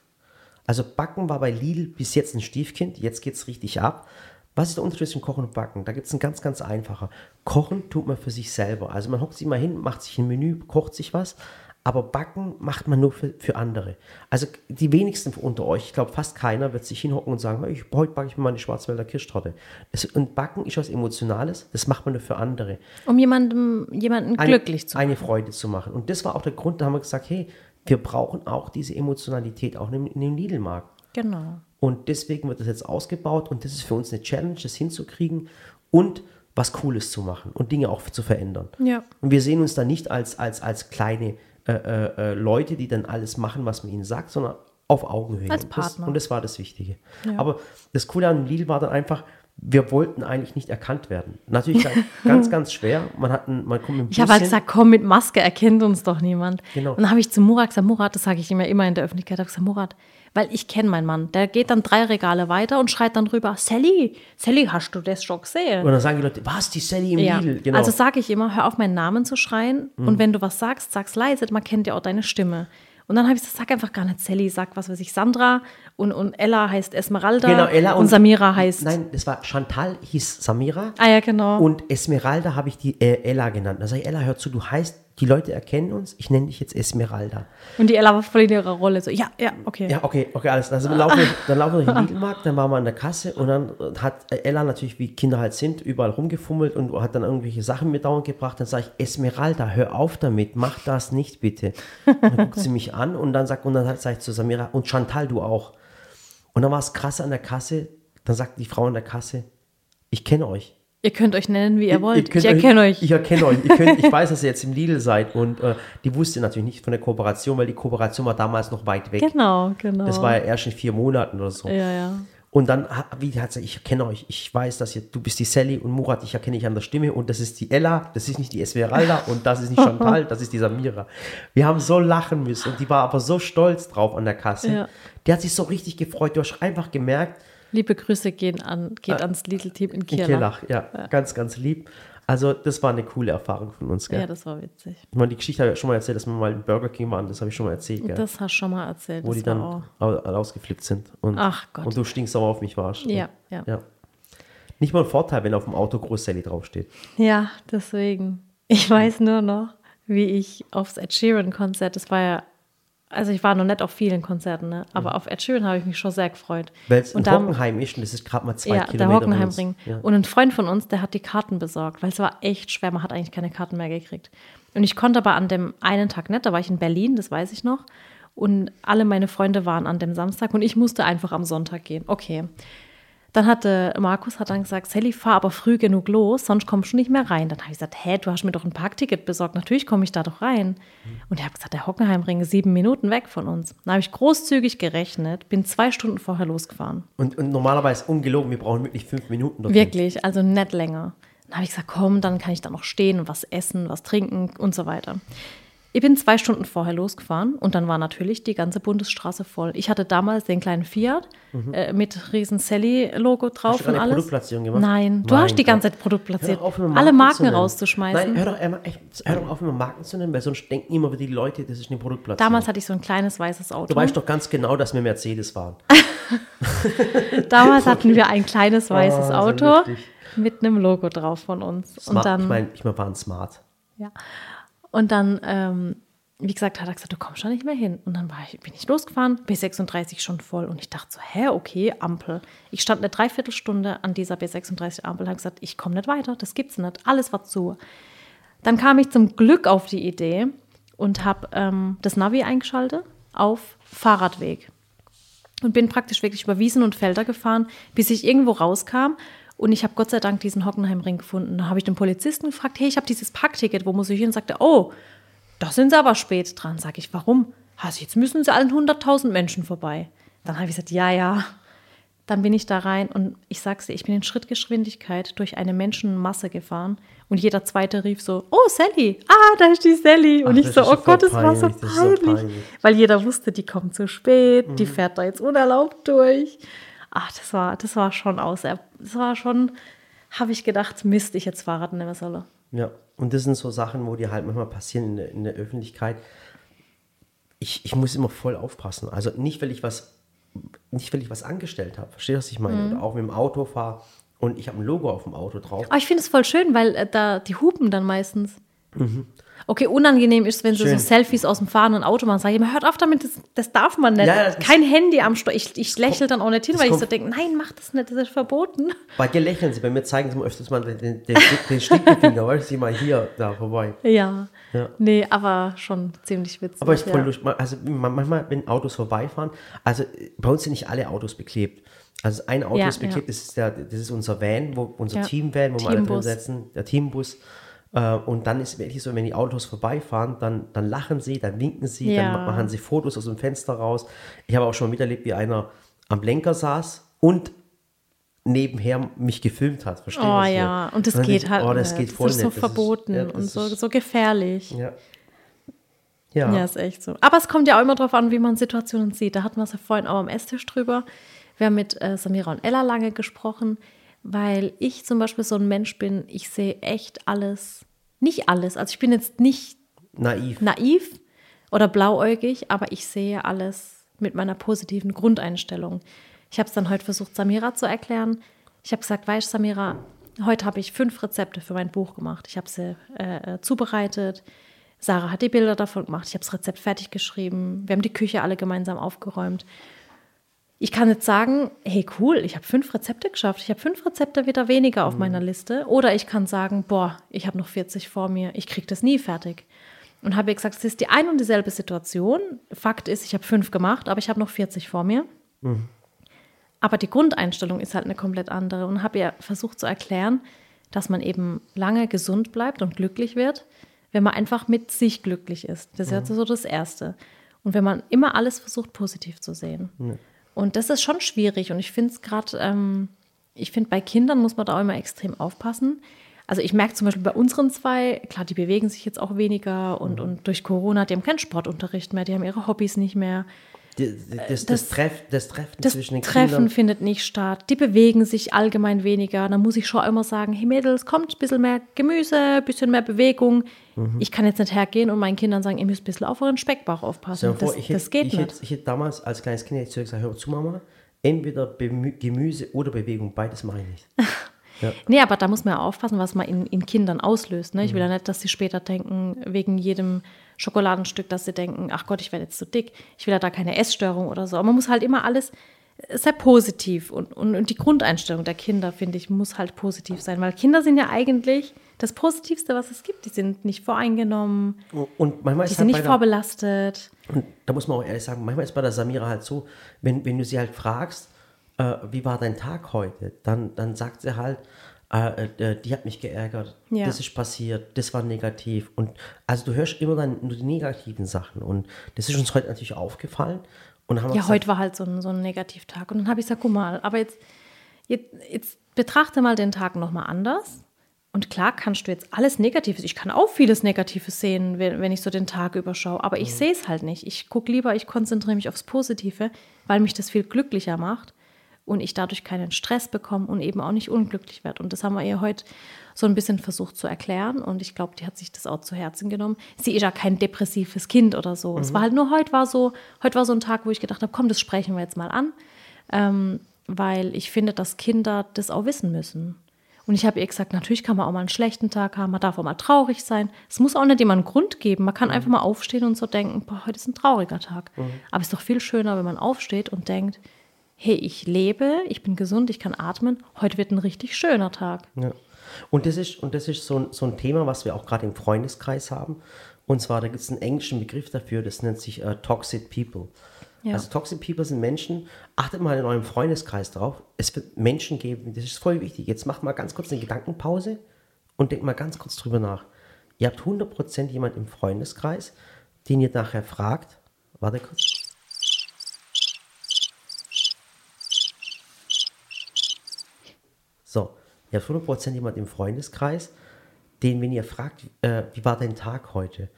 Also Backen war bei Lidl bis jetzt ein Stiefkind, jetzt geht es richtig ab. Was ist der Unterschied zwischen Kochen und Backen? Da gibt es einen ganz, ganz einfacher. Kochen tut man für sich selber. Also man hockt sich mal hin, macht sich ein Menü, kocht sich was. Aber Backen macht man nur für, für andere. Also die wenigsten unter euch, ich glaube fast keiner, wird sich hinhocken und sagen, ich, heute backe ich mir meine Schwarzwälder Kirschtorte. Das, und Backen ist was Emotionales, das macht man nur für andere Um jemandem, jemanden eine, glücklich zu machen. eine Freude zu machen. Und das war auch der Grund, da haben wir gesagt, hey, wir brauchen auch diese Emotionalität, auch in, in dem Lidl-Markt. Genau. Und deswegen wird das jetzt ausgebaut und das ist für uns eine Challenge, das hinzukriegen und was Cooles zu machen und Dinge auch zu verändern. Ja. Und wir sehen uns da nicht als, als, als kleine äh, äh, äh, Leute, die dann alles machen, was man ihnen sagt, sondern auf Augenhöhe. Als Und das, Partner. und das war das Wichtige. Aber das Coole an Lidl war dann einfach, wir wollten eigentlich nicht erkannt werden. Natürlich ganz, ganz schwer. Man, hat ein, man kommt mit Ich habe halt gesagt, komm, mit Maske erkennt uns doch niemand. Genau. Und dann habe ich zu Murat gesagt, Murat, das sage ich immer, immer in der Öffentlichkeit, habe gesagt, Murat, weil ich kenne meinen Mann, der geht dann drei Regale weiter und schreit dann rüber, Sally, Sally, hast du das schon gesehen? Und dann sagen die Leute, was, die Sally im Ja. Lidl? Genau. Also sage ich immer, hör auf, meinen Namen zu schreien. Und wenn du was sagst, sag's leise, man kennt ja auch deine Stimme. Und dann habe ich gesagt, sag einfach gar nicht Sally, sag was weiß ich, Sandra. Und, und Ella heißt Esmeralda. Genau, Ella und, und- Samira heißt. Nein, das war Chantal, hieß Samira. Ah ja, genau. Und Esmeralda habe ich die äh, Ella genannt. Da sage ich, Ella, hör zu, du heißt, die Leute erkennen uns, ich nenne dich jetzt Esmeralda. Und die Ella war voll in ihrer Rolle. So, ja, ja, okay. Ja, okay, okay, alles. Also wir laufen, dann laufen wir durch den Lidl-Markt, dann waren wir an der Kasse und dann hat Ella natürlich, wie Kinder halt sind, überall rumgefummelt und hat dann irgendwelche Sachen mit dauernd gebracht. Dann sage ich, Esmeralda, hör auf damit, mach das nicht bitte. Und dann guckt sie mich an und dann sagt, und dann sage ich zu Samira, und Chantal, du auch. Und dann war es krass an der Kasse, dann sagt die Frau an der Kasse, ich kenne euch. Ihr könnt euch nennen, wie ihr wollt. könnt ich erkenne euch. Ich erkenne euch. Ihr könnt, ich weiß, dass ihr jetzt im Lidl seid und äh, die wusste natürlich nicht von der Kooperation, weil die Kooperation war damals noch weit weg. Genau, genau. Das war ja erst in vier Monaten oder so. ja, ja. Und dann, wie hat sie, ich kenne euch, ich weiß, dass ihr, du bist die Sally und Murat, ich erkenne dich an der Stimme und das ist die Ella, das ist nicht die Esmeralda und das ist nicht Chantal, das ist die Samira. Wir haben so lachen müssen und die war aber so stolz drauf an der Kasse. Ja. Die hat sich so richtig gefreut. Du hast einfach gemerkt, Liebe Grüße gehen an, geht ans Little Team in in Kirlach. Kirlach, ja, ganz, ganz lieb. Also, das war eine coole Erfahrung von uns, gell? Ja, das war witzig. ich meine, die Geschichte habe ich schon mal erzählt, dass wir mal im Burger King waren, das habe ich schon mal erzählt, gell? Das hast du schon mal erzählt. Wo die dann war auch. au- ausgeflippt sind. Und, Ach Gott. Und du stinksauer auf mich warst. Ja, ja. ja. Nicht mal ein Vorteil, wenn auf dem Auto Groß Sally draufsteht. Ja, deswegen. Ich weiß nur noch, wie ich aufs Ed Sheeran-Konzert, das war ja, also ich war noch nicht auf vielen Konzerten, ne? aber auf Ed Sheeran habe ich mich schon sehr gefreut. Weil es in Hockenheim ist und das ist gerade mal zwei Ja, Kilometer. der Hockenheimring. Ja. Und ein Freund von uns, der hat die Karten besorgt, weil es war echt schwer. Man hat eigentlich keine Karten mehr gekriegt. Und ich konnte aber an dem einen Tag nicht, da war ich in Berlin, das weiß ich noch. Und alle meine Freunde waren an dem Samstag und ich musste einfach am Sonntag gehen. Okay. Dann hatte Markus hat dann gesagt, Sally, fahr aber früh genug los, sonst kommst du nicht mehr rein. Dann habe ich gesagt, hä, du hast mir doch ein Parkticket besorgt, natürlich komme ich da doch rein. Und er hat gesagt, der Hockenheimring ist sieben Minuten weg von uns. Dann habe ich großzügig gerechnet, bin zwei Stunden vorher losgefahren. Und, und normalerweise ungelogen, wir brauchen wirklich fünf Minuten. dorthin. Wirklich, also nicht länger. Dann habe ich gesagt, komm, dann kann ich da noch stehen und was essen, was trinken und so weiter. Ich bin zwei Stunden vorher losgefahren und dann war natürlich die ganze Bundesstraße voll. Ich hatte damals den kleinen Fiat äh, mit riesen Sally-Logo drauf Mhm. du und alles. Produktplatzierung gemacht? Nein, du Mein hast die ganze. Zeit Produkt platziert. Auf, immer Alle Marken Marken rauszuschmeißen. Nein, hör doch, echt, hör doch auf, immer Marken zu nennen, weil sonst denken immer die Leute, das ist eine Produktplatzierung. Damals hatte ich so ein kleines weißes Auto. Du weißt doch ganz genau, dass wir Mercedes waren. Damals hatten wir ein kleines weißes so Auto mit einem Logo drauf von uns. Smart, und dann, ich meine, ich mein, waren smart. Ja. Und dann, ähm, wie gesagt, hat er gesagt, du kommst schon nicht mehr hin. Und dann ich, bin ich losgefahren, B36 schon voll. Und ich dachte so, hä, okay, Ampel. Ich stand eine Dreiviertelstunde an dieser B36-Ampel und habe gesagt, ich komme nicht weiter, das gibt's nicht. Alles war zu. Dann kam ich zum Glück auf die Idee und habe ähm, das Navi eingeschaltet auf Fahrradweg. Und bin praktisch wirklich über Wiesen und Felder gefahren, bis ich irgendwo rauskam. Und ich habe Gott sei Dank diesen Hockenheimring gefunden. Da habe ich den Polizisten gefragt, hey, ich habe dieses Parkticket, wo muss ich hin? Und sagte, oh, da sind sie aber spät dran. Sag ich, warum? Also jetzt müssen sie allen 100.000 Menschen vorbei. Dann habe ich gesagt, ja, ja. Dann bin ich da rein und ich sag's dir, ich bin in Schrittgeschwindigkeit durch eine Menschenmasse gefahren und jeder zweite rief so, oh Sally, ah, da ist die Sally. Und Ach, ich so, oh Gott, das war so peinlich, so peinlich. Weil jeder wusste, die kommt zu spät, die fährt da jetzt unerlaubt durch. Ach, das war, das war schon aus, das war schon, habe ich gedacht, Mist, ich jetzt Fahrrad nehmen soll. Ja, und das sind so Sachen, wo die halt manchmal passieren in der, in der Öffentlichkeit. Ich, ich muss immer voll aufpassen. Also nicht, weil ich was, nicht, weil ich was angestellt habe. Verstehst du, was ich meine? Mhm. Oder auch mit dem Auto fahre und ich habe ein Logo auf dem Auto drauf. Aber ich finde es voll schön, weil äh, da die hupen dann meistens. Okay, unangenehm ist, wenn sie Mhm. Schön. so Selfies aus dem fahrenden Auto machen. Sag ich immer, hört auf damit, das, das darf man nicht. Ja, Kein Handy am Steuer. Ich, ich lächle dann auch nicht hin, weil ich so denke, nein, mach das nicht, das ist verboten. Bei dir lächeln sie, bei mir zeigen sie mir öfters mal den, den, den, den Stinkefinger, weißt du, sieh mal hier, da vorbei. Ja. Ja. Nee, aber schon ziemlich witzig. Aber ich voll ja. lustig. Also manchmal, wenn Autos vorbeifahren, also bei uns sind nicht alle Autos beklebt. Also ein Auto Ja, ist beklebt, ja. das, ist der, das ist unser Van, wo, unser. Team-Van, wo wir alle drin Teambus. sitzen, der Teambus. Äh, Und dann ist wirklich so, wenn die Autos vorbeifahren, dann, dann lachen sie, dann winken sie, Ja. dann ma- machen sie Fotos aus dem Fenster raus. Ich habe auch schon miterlebt, wie einer am Lenker saß und nebenher mich gefilmt hat. Verstehst du? Oh was ich ja, und das dann geht ich, halt. Oh, das nicht. geht voll das ist so nicht. verboten ja, das und so, ist- so gefährlich. Ja. Ja. Ja, ist echt so. Aber es kommt ja auch immer darauf an, wie man Situationen sieht. Da hatten wir es ja vorhin auch am Esstisch drüber. Wir haben mit äh, Samira und Ella lange gesprochen, weil ich zum Beispiel so ein Mensch bin, ich sehe echt alles, nicht alles. Also ich bin jetzt nicht naiv. naiv oder blauäugig, aber ich sehe alles mit meiner positiven Grundeinstellung. Ich habe es dann heute versucht, Samira zu erklären. Ich habe gesagt, weißt du, Samira, heute habe ich fünf Rezepte für mein Buch gemacht. Ich habe sie äh, äh, zubereitet. Sarah hat die Bilder davon gemacht. Ich habe das Rezept fertig geschrieben. Wir haben die Küche alle gemeinsam aufgeräumt. Ich kann jetzt sagen, hey cool, ich habe fünf Rezepte geschafft. Ich habe fünf Rezepte wieder weniger auf meiner Liste. Oder ich kann sagen, boah, ich habe noch 40 vor mir. Ich kriege das nie fertig. Und habe ihr gesagt, es ist die ein und dieselbe Situation. Fakt ist, ich habe fünf gemacht, aber ich habe noch 40 vor mir. Aber die Grundeinstellung ist halt eine komplett andere. Und habe ihr versucht zu erklären, dass man eben lange gesund bleibt und glücklich wird, wenn man einfach mit sich glücklich ist. Das ist ja so das Erste. Und wenn man immer alles versucht, positiv zu sehen. Und das ist schon schwierig. Und ich finde es gerade, ähm, ich finde, bei Kindern muss man da auch immer extrem aufpassen. Also ich merke zum Beispiel bei unseren zwei, klar, die bewegen sich jetzt auch weniger und, Mhm. und durch Corona, die haben keinen Sportunterricht mehr, die haben ihre Hobbys nicht mehr. Die- Das, das, das- Treff, das Treffen Das zwischen den Treffen Kindern. findet nicht statt. Die bewegen sich allgemein weniger. Da muss ich schon immer sagen, hey Mädels, kommt ein bisschen mehr Gemüse, ein bisschen mehr Bewegung. Mhm. Ich kann jetzt nicht hergehen und meinen Kindern sagen, ihr müsst ein bisschen auf euren Speckbauch aufpassen. Das, ich das hätte, geht ich, nicht. hätte, ich hätte damals als kleines Kind hätte gesagt, hör zu Mama, entweder Bemü Gemüse oder Bewegung, beides mache ich nicht. Nee, aber da muss man ja aufpassen, was man in, in Kindern auslöst. Ne? Ich will Mhm. ja nicht, dass sie später denken, wegen jedem Schokoladenstück, dass sie denken, ach Gott, ich werde jetzt zu dick. Ich will ja da keine Essstörung oder so. Aber man muss halt immer alles sehr positiv und, und, und die Grundeinstellung der Kinder, finde ich, muss halt positiv sein. Weil Kinder sind ja eigentlich das Positivste, was es gibt. Die sind nicht voreingenommen, Und manchmal die sind halt nicht vorbelastet. Und da muss man auch ehrlich sagen, manchmal ist bei der Samira halt so, wenn, wenn du sie halt fragst, äh, wie war dein Tag heute, dann, dann sagt sie halt, äh, äh, die hat mich geärgert, Ja. das ist passiert, das war negativ. Und also du hörst immer dann nur die negativen Sachen. Und das ist uns heute natürlich aufgefallen. Und haben Ja, gesagt, heute war halt so ein, so ein Negativtag. Und dann habe ich gesagt, guck mal, aber jetzt, jetzt, jetzt betrachte mal den Tag nochmal anders. Und klar kannst du jetzt alles Negatives, ich kann auch vieles Negatives sehen, wenn, wenn ich so den Tag überschaue, aber ich sehe es halt nicht. Ich gucke lieber, ich konzentriere mich aufs Positive, weil mich das viel glücklicher macht und ich dadurch keinen Stress bekomme und eben auch nicht unglücklich werde. Und das haben wir ihr heute so ein bisschen versucht zu erklären und ich glaube, die hat sich das auch zu Herzen genommen. Sie ist ja kein depressives Kind oder so. Es war halt nur heute war so, heute war so ein Tag, wo ich gedacht habe, komm, das sprechen wir jetzt mal an, ähm, weil ich finde, dass Kinder das auch wissen müssen. Und ich habe ihr gesagt, natürlich kann man auch mal einen schlechten Tag haben, man darf auch mal traurig sein. Es muss auch nicht immer einen Grund geben. Man kann einfach mal aufstehen und so denken, boah, heute ist ein trauriger Tag. Aber es ist doch viel schöner, wenn man aufsteht und denkt, hey, ich lebe, ich bin gesund, ich kann atmen, heute wird ein richtig schöner Tag. Ja. Und das ist, und das ist so, ein, so ein Thema, was wir auch gerade im Freundeskreis haben. Und zwar, da gibt es einen englischen Begriff dafür, das nennt sich äh, Toxic People. Ja. Also Toxic People sind Menschen, achtet mal in eurem Freundeskreis drauf, es wird Menschen geben, das ist voll wichtig. Jetzt macht mal ganz kurz eine Gedankenpause und denkt mal ganz kurz drüber nach. Ihr habt 100% jemand im Freundeskreis, den ihr nachher fragt, warte kurz. So, ihr habt 100% jemand im Freundeskreis, den, wenn ihr fragt, äh, wie war dein Tag heute?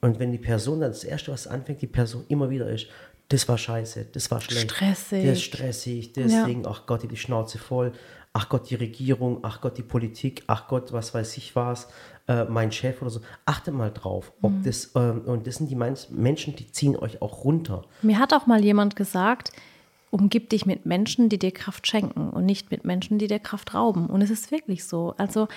Und wenn die Person dann das Erste, was anfängt, die Person immer wieder ist, das war scheiße, das war schlecht. Stressig. Das ist stressig, deswegen, ach Gott, die Schnauze voll, ach Gott, die Regierung, ach Gott, die Politik, ach Gott, was weiß ich was, äh, mein Chef oder so. Achtet mal drauf, ob Mhm. das, ähm, und das sind die Menschen, die ziehen euch auch runter. Mir hat auch mal jemand gesagt, umgib dich mit Menschen, die dir Kraft schenken und nicht mit Menschen, die dir Kraft rauben. Und es ist wirklich so. Also,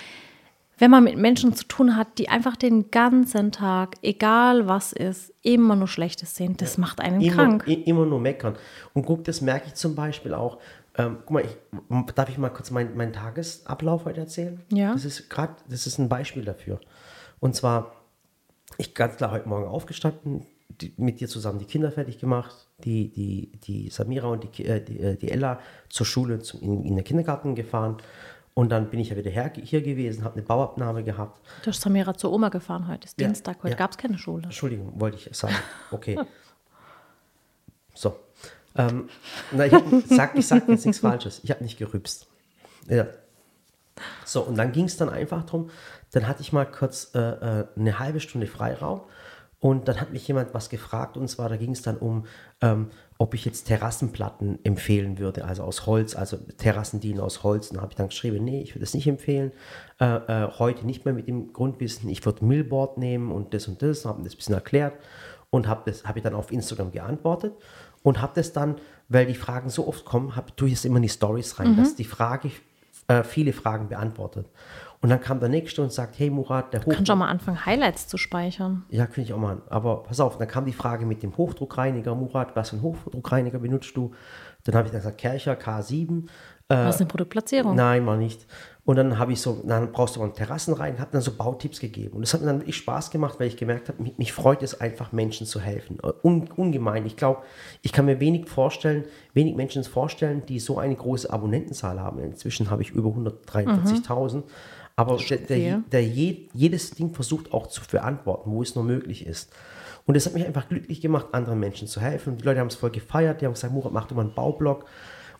wenn man mit Menschen zu tun hat, die einfach den ganzen Tag, egal was ist, immer nur Schlechtes sehen, das macht einen immer, krank. immer nur meckern. Und guck, das merke ich zum Beispiel auch. Ähm, guck mal, ich, darf ich mal kurz meinen meinen Tagesablauf heute erzählen? Ja. Das ist gerade, das ist ein Beispiel dafür. Und zwar, ich ganz klar heute Morgen aufgestanden, die, mit dir zusammen die Kinder fertig gemacht, die, die, die Samira und die, äh, die, äh, die Ella zur Schule zum, in, in den Kindergarten gefahren. Und dann bin ich ja wieder her, hier gewesen, habe eine Bauabnahme gehabt. Du hast Samira zur Oma gefahren heute, ist Ja, Dienstag, heute ja. gab es keine Schule. Entschuldigung, wollte ich sagen. Okay. So. Ähm, na, ich, hab, sag, ich sag jetzt nichts Falsches. Ich habe nicht gerübst. Ja. So, und dann ging es dann einfach drum, dann hatte ich mal kurz äh, äh, eine halbe Stunde Freiraum und dann hat mich jemand was gefragt und zwar, da ging es dann um, ähm, ob ich jetzt Terrassenplatten empfehlen würde, also aus Holz, also Terrassen dienen aus Holz. Und da habe ich dann geschrieben, nee, ich würde es nicht empfehlen. Äh, äh, heute nicht mehr mit dem Grundwissen, ich würde Millboard nehmen und das und das, habe das ein bisschen erklärt und habe das habe ich dann auf Instagram geantwortet und habe das dann, weil die Fragen so oft kommen, hab, tue ich es immer in die Stories rein, dass die Frage äh, viele Fragen beantwortet. Und dann kam der nächste und sagt, hey Murat, der Hoch Kannst du auch mal anfangen, Highlights zu speichern. ja, könnte ich auch machen. Aber pass auf, dann kam die Frage mit dem Hochdruckreiniger. Murat, was für einen Hochdruckreiniger benutzt du? Dann habe ich dann gesagt, Kercher K7. Was ist eine Produktplatzierung? Nein, mal nicht. Und dann habe ich so, dann brauchst du mal einen Terrassen rein, habe dann so Bautipps gegeben. Und das hat mir dann wirklich Spaß gemacht, weil ich gemerkt habe, mich, mich freut es einfach, Menschen zu helfen. Äh, Un, ungemein. Ich glaube, ich kann mir wenig vorstellen, wenig Menschen vorstellen, die so eine große Abonnentenzahl haben. Inzwischen habe ich über 143.000. Aber der, der, der je, jedes Ding versucht auch zu beantworten, wo es nur möglich ist. Und das hat mich einfach glücklich gemacht, anderen Menschen zu helfen. Die Leute haben es voll gefeiert. Die haben gesagt, Murat, mach doch mal einen Baublock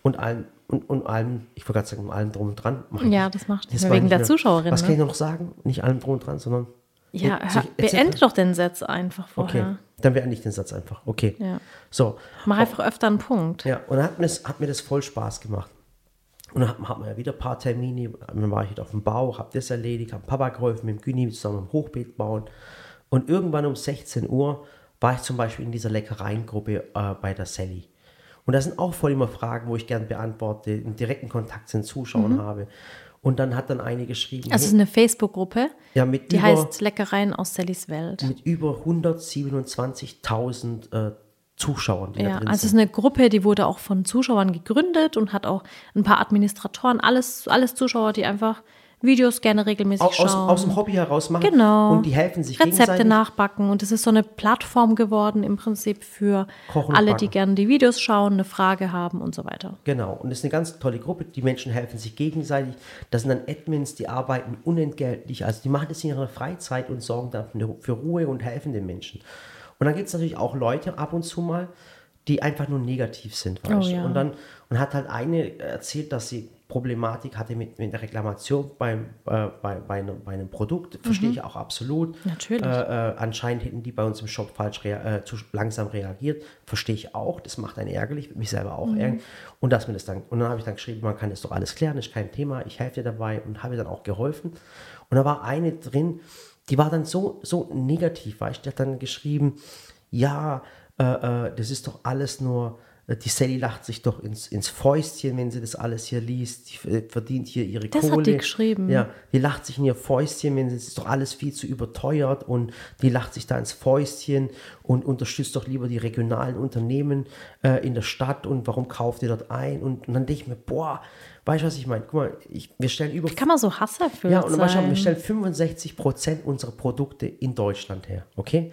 und allem, und, und allem, ich wollte gerade sagen, allem drum und dran. Ja, das macht Das wegen der mehr- Zuschauerin, Was ne? kann ich noch sagen? Nicht allem drum und dran, sondern. Ja, hör, beende doch den Satz einfach Okay, vorher. dann beende ich den Satz einfach. Okay. Ja. So. Mach einfach öfter einen Punkt. Ja, und dann hat mir das, hat mir das voll Spaß gemacht. Und dann hat, man ja wieder ein paar Termine. Dann war ich halt auf dem Bau, habe das erledigt, habe Papa geholfen, mit dem Güni zusammen ein Hochbeet bauen. Und irgendwann um 16 Uhr war ich zum Beispiel in dieser Leckereiengruppe äh, bei der Sally. Und da sind auch voll immer Fragen, wo ich gern beantworte, einen direkten Kontakt zu den Zuschauern habe. Und dann hat dann eine geschrieben, Also ist hey, eine Facebook-Gruppe, ja, mit die über, heißt Leckereien aus Sallys Welt. mit über 127.000 äh, Zuschauern, Ja, also es ist eine Gruppe, die wurde auch von Zuschauern gegründet und hat auch ein paar Administratoren, alles, alles Zuschauer, die einfach Videos gerne regelmäßig Au- aus, schauen. aus dem Hobby heraus machen. Genau. Und die helfen sich Rezepte nachbacken und es ist so eine Plattform geworden im Prinzip für Kochen alle, die gerne die Videos schauen, eine Frage haben und so weiter. Genau, und das ist eine ganz tolle Gruppe. Die Menschen helfen sich gegenseitig. Das sind dann Admins, die arbeiten unentgeltlich. Also die machen das in ihrer Freizeit und sorgen dann für Ruhe und helfen den Menschen. Und dann gibt es natürlich auch Leute ab und zu mal, die einfach nur negativ sind. Weißt? Oh ja. Und dann und hat halt eine erzählt, dass sie Problematik hatte mit, mit der Reklamation beim, äh, bei, bei, einem, bei einem Produkt. Verstehe ich auch absolut. Mhm. Natürlich. Äh, äh, anscheinend hätten die bei uns im Shop falsch rea äh, zu langsam reagiert. Verstehe ich auch. Das macht einen ärgerlich, mich selber auch ärgern. Und dass mir das dann, und dann habe ich dann geschrieben, man kann das doch alles klären, ist kein Thema, ich helfe dir dabei und habe dann auch geholfen. Und da war eine drin, die war dann so, so negativ, weißt du, die hat dann geschrieben, ja, äh, äh, das ist doch alles nur, äh, die Sally lacht sich doch ins, ins Fäustchen, wenn sie das alles hier liest. Die äh, verdient hier ihre Das hat Kohle. die geschrieben. Ja, die lacht sich in ihr Fäustchen, wenn sie es ist doch alles viel zu überteuert und die lacht sich da ins Fäustchen und unterstützt doch lieber die regionalen Unternehmen äh, in der Stadt und warum kauft ihr dort ein? Und, und dann denke ich mir, boah, weißt du, was ich meine? Guck mal, ich, wir stellen über Kann man so hasserfüllt ja, und weißt du, wir stellen 65 Prozent unserer Produkte in Deutschland her, okay?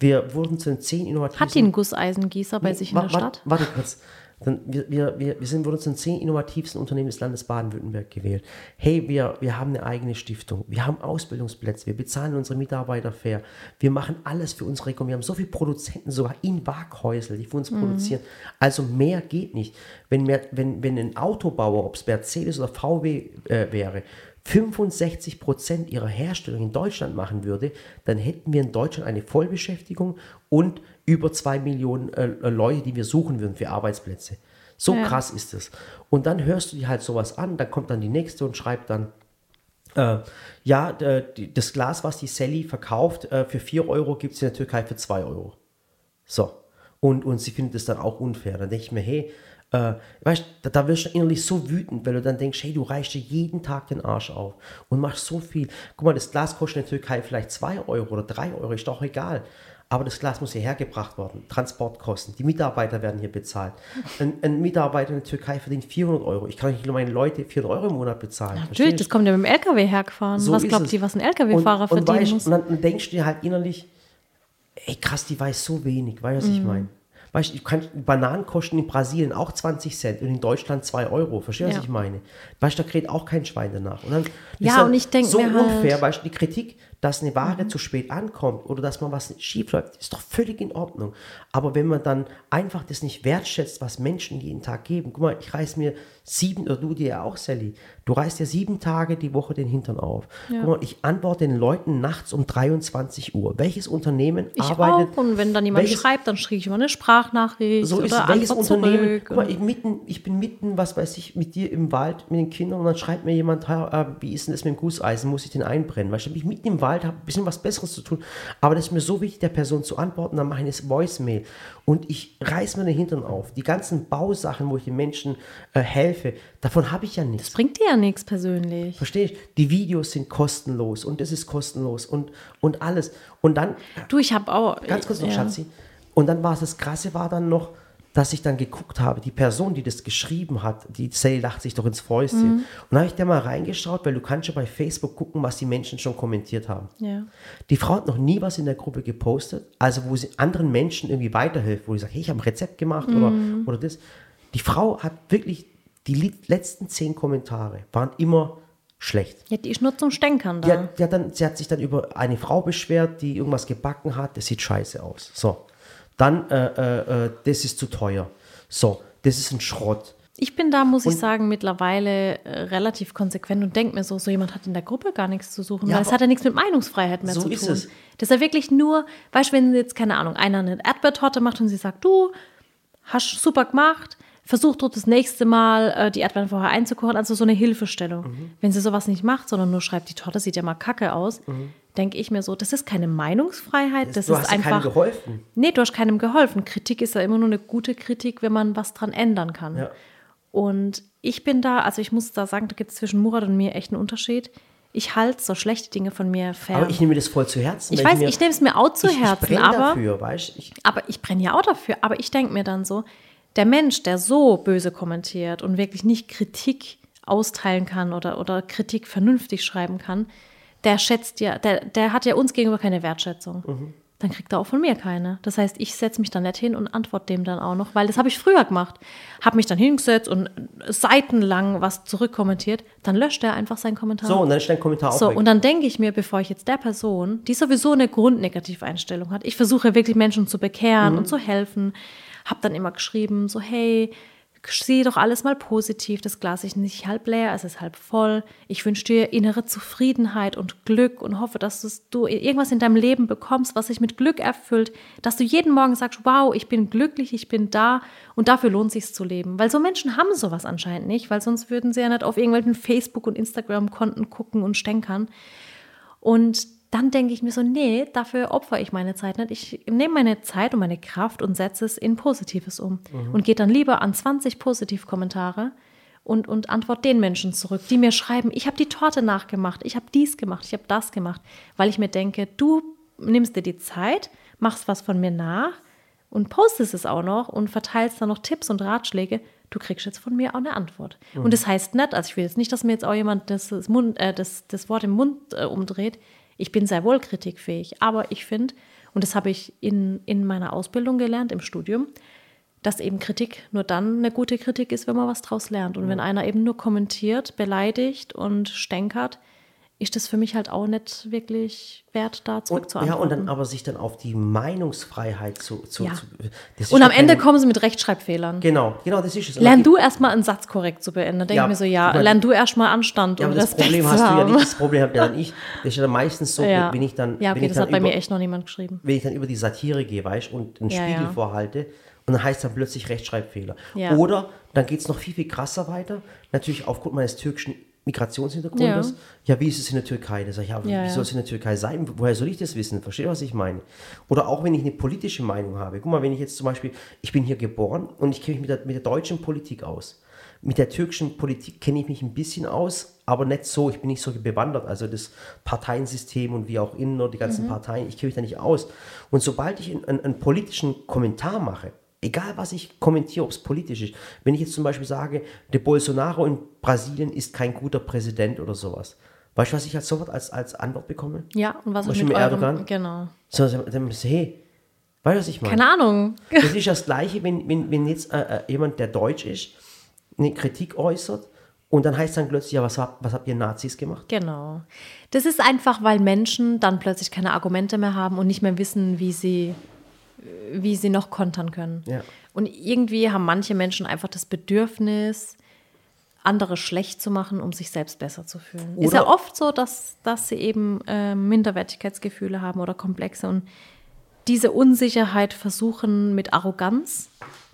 Wir wurden zu den zehn innovativen... Hat die einen Gusseisengießer bei sich in der Stadt? Warte kurz. Dann, wir, wir, wir, sind, wurden zu den zehn innovativsten Unternehmen des Landes Baden-Württemberg gewählt. Hey, wir, wir haben eine eigene Stiftung. Wir haben Ausbildungsplätze. Wir bezahlen unsere Mitarbeiter fair. Wir machen alles für unsere Region. Wir haben so viele Produzenten, sogar in Waghäusel, die für uns Mhm. produzieren. Also mehr geht nicht. Wenn, mehr, wenn, wenn ein Autobauer, ob es Mercedes oder VW äh, wäre, 65 Prozent ihrer Herstellung in Deutschland machen würde, dann hätten wir in Deutschland eine Vollbeschäftigung und über zwei Millionen äh, äh, Leute, die wir suchen würden für Arbeitsplätze. So Ja. krass ist es. Und dann hörst du dir halt sowas an, dann kommt dann die nächste und schreibt dann, äh, ja, die- das Glas, was die Sally verkauft, äh, für 4 Euro gibt es in der Türkei für 2 Euro. So. Und, und sie findet es dann auch unfair. Dann denke ich mir, hey, äh, weißt da, da wirst du innerlich so wütend, weil du dann denkst, hey, du reichst dir jeden Tag den Arsch auf und machst so viel. Guck mal, das Glas kostet in der Türkei vielleicht 2 Euro oder 3 Euro, ist doch egal. Aber das Glas muss hierher gebracht werden. Transportkosten. Die Mitarbeiter werden hier bezahlt. Ein, ein Mitarbeiter in der Türkei verdient 400 Euro. Ich kann nicht nur meine Leute 400 Euro im Monat bezahlen. Natürlich, das kommt ja mit dem LKW hergefahren. so Was glaubt ihr, was ein LKW-Fahrer verdienen weißt, muss? Und dann denkst du dir halt innerlich, ey krass, die weiß so wenig, weißt du, was Mhm. ich meine? Weißt du, du kannst- Bananen kosten in Brasilien auch 20 Cent und in Deutschland 2 Euro. Verstehst du, Ja. was ich meine? Weißt du, da kräht auch kein Schwein danach. Und dann Ja, ist dann und ich denk so halt- Mhm. unfair, weißt du, die Kritik, dass eine Ware zu spät ankommt oder dass man was schief läuft, ist doch völlig in Ordnung. Aber wenn man dann einfach das nicht wertschätzt, was Menschen jeden Tag geben, guck mal, ich reiß mir sieben, oder du dir ja auch, Sally, du reißt dir sieben Tage die Woche den Hintern auf. Guck mal, ich antworte den Leuten nachts um 23 Uhr. Welches Unternehmen ich arbeitet? auch. Und wenn dann jemand welches- schreibt, dann schicke ich immer eine Sprachnachricht so ist oder es. Welches Antwort Unternehmen? Guck mal, ich, mitten, ich bin mitten, was weiß ich, mit dir im Wald, mit den Kindern und dann schreibt mir jemand, "Ha, äh, wie ist denn das mit dem Gusseisen? Muss ich den einbrennen? Bin ich mitten im Wald, habe ein bisschen was Besseres zu tun, aber das ist mir so wichtig, der Person zu antworten, dann mache ich das Voicemail und ich reiß mir den Hintern auf. Die ganzen Bausachen, wo ich den Menschen äh, helfe, davon habe ich ja nichts. das bringt dir ja nichts persönlich. Verstehe ich? Die Videos sind kostenlos und es ist kostenlos und, und alles. Und dann Du, ich habe auch. Ganz kurz noch, ja. Schatzi. Und dann war es das Krasse, war dann noch, dass ich dann geguckt habe, die Person, die das geschrieben hat, die Sally lacht sich doch ins Fäustchen. Mhm. Und dann habe ich da mal reingeschaut, weil du kannst ja bei Facebook gucken, was die Menschen schon kommentiert haben. Ja. Die Frau hat noch nie was in der Gruppe gepostet, also wo sie anderen Menschen irgendwie weiterhilft, wo sie sagt, hey, ich habe ein Rezept gemacht oder, Mhm. oder das. Die Frau hat wirklich, die letzten zehn Kommentare waren immer schlecht. Ja, die ist nur zum Stänkern da. die hat dann, sie hat sich dann über eine Frau beschwert, die irgendwas gebacken hat. Das sieht scheiße aus. So. Dann, äh, äh, äh, das ist zu teuer. So, das ist ein Schrott. Ich bin da, muss ich sagen, mittlerweile äh, relativ konsequent und denke mir so, so jemand hat in der Gruppe gar nichts zu suchen, Ja, weil es hat ja nichts mit Meinungsfreiheit mehr So zu ist tun. es. Das ist ja wirklich nur, weißt du, wenn jetzt, keine Ahnung, einer eine Erdbeertorte macht und sie sagt, du, hast super gemacht, versuch doch das nächste Mal äh, die Erdbeeren vorher einzukochen, also so eine Hilfestellung. Mhm. Wenn sie sowas nicht macht, sondern nur schreibt, die Torte sieht ja mal kacke aus, denke ich mir so, das ist keine Meinungsfreiheit, das Mhm. du ist hast ja keinem einfach... geholfen. Nee, du hast keinem geholfen. Kritik ist ja immer nur eine gute Kritik, wenn man was dran ändern kann. Ja. Und ich bin da, also ich muss da sagen, da gibt es zwischen Murat und mir echt einen Unterschied. Ich halte so schlechte Dinge von mir fern. Aber ich nehme mir das voll zu Herzen. Ich weiß, mir- ich nehme es mir auch zu ich, Herzen, ich brenne aber, dafür, weißt ich, aber ich brenne ja auch dafür. Aber ich denke mir dann so, der Mensch, der so böse kommentiert und wirklich nicht Kritik austeilen kann oder, oder Kritik vernünftig schreiben kann, der schätzt ja, der, der hat ja uns gegenüber keine Wertschätzung. Mhm. Dann kriegt er auch von mir keine. Das heißt, ich setze mich dann nicht hin und antworte dem dann auch noch, weil das habe ich früher gemacht. Habe mich dann hingesetzt und seitenlang was zurückkommentiert. Dann löscht er einfach seinen Kommentar. so, und dann ist dein Kommentar auch So, weg. und dann denke ich mir, bevor ich jetzt der Person, die sowieso eine Grundnegativeinstellung hat, ich versuche wirklich Menschen zu bekehren Mhm. und zu helfen, habe dann immer geschrieben, so hey, sieh doch alles mal positiv, das Glas ist nicht halb leer, es ist halb voll. Ich wünsche dir innere Zufriedenheit und Glück und hoffe, dass du irgendwas in deinem Leben bekommst, was sich mit Glück erfüllt, dass du jeden Morgen sagst, wow, ich bin glücklich, ich bin da und dafür lohnt sich zu leben. Weil so Menschen haben sowas anscheinend nicht, weil sonst würden sie ja nicht auf irgendwelchen Facebook- und Instagram-Konten gucken und stänkern. Und dann denke ich mir so, nee, dafür opfere ich meine Zeit nicht. Ich nehme meine Zeit und meine Kraft und setze es in Positives um. Und gehe dann lieber an 20 Positivkommentare und, und antworte den Menschen zurück, die mir schreiben, ich habe die Torte nachgemacht, ich habe dies gemacht, ich habe das gemacht. Weil ich mir denke, du nimmst dir die Zeit, machst was von mir nach und postest es auch noch und verteilst dann noch Tipps und Ratschläge, du kriegst jetzt von mir auch eine Antwort. Und das heißt nicht, also ich will jetzt nicht, dass mir jetzt auch jemand das, das, Mund, äh, das, das Wort im Mund äh, umdreht. Ich bin sehr wohl kritikfähig, aber ich finde, und das habe ich in, in meiner Ausbildung gelernt, im Studium, dass eben Kritik nur dann eine gute Kritik ist, wenn man was draus lernt. Und wenn einer eben nur kommentiert, beleidigt und stänkert, ist das für mich halt auch nicht wirklich wert, da und, ja, und dann aber sich dann auf die Meinungsfreiheit zu. zu, Ja. zu das Und am Ende kommen sie mit Rechtschreibfehlern. Genau, genau, das ist es. Lern du erstmal einen Satz korrekt zu beenden. Da denke Ja, ich mir so, ja, mal, lern du erstmal Anstand Ja, und aber das Respekt Problem hast du ja nicht. Das Problem habe ja dann ich. Das ist ja dann meistens so, Ja, wenn ich dann. ja okay, ich das dann hat bei über, mir echt noch niemand geschrieben. wenn ich dann über die Satire gehe, weißt und einen Spiegel vorhalte und dann heißt dann plötzlich Rechtschreibfehler. Oder dann geht es noch viel, viel krasser weiter. Natürlich aufgrund meines türkischen Migrationshintergrundes. Ja. wie ist es in der Türkei? Da sag ich, ja, wie Ja, ja. soll es in der Türkei sein? Woher soll ich das wissen? Versteht ihr, was ich meine? Oder auch wenn ich eine politische Meinung habe. Guck mal, wenn ich jetzt zum Beispiel, ich bin hier geboren und ich kenne mich mit der, mit der deutschen Politik aus. Mit der türkischen Politik kenne ich mich ein bisschen aus, aber nicht so. Ich bin nicht so bewandert. Also das Parteiensystem und wie auch innen die ganzen Mhm. Parteien, ich kenne mich da nicht aus. Und sobald ich einen, einen politischen Kommentar mache, egal was ich kommentiere, ob es politisch ist, wenn ich jetzt zum Beispiel sage, der Bolsonaro in Brasilien ist kein guter Präsident oder sowas, weißt du, was ich als sofort als, als Antwort bekomme? Ja, und was Was ist mit mit eurem... Erdogan? Genau. So, dann ich, hey, weißt du, was ich meine? Keine Ahnung. Das ist das Gleiche, wenn, wenn, wenn jetzt äh, äh, jemand, der deutsch ist, eine Kritik äußert und dann heißt dann plötzlich, ja, was, was habt ihr Nazis gemacht? Genau. Das ist einfach, weil Menschen dann plötzlich keine Argumente mehr haben und nicht mehr wissen, wie sie, wie sie noch kontern können. Ja. Und irgendwie haben manche Menschen einfach das Bedürfnis, andere schlecht zu machen, um sich selbst besser zu fühlen. ist Oder- ja oft so, dass, dass sie eben äh, Minderwertigkeitsgefühle haben oder Komplexe und diese Unsicherheit versuchen mit Arroganz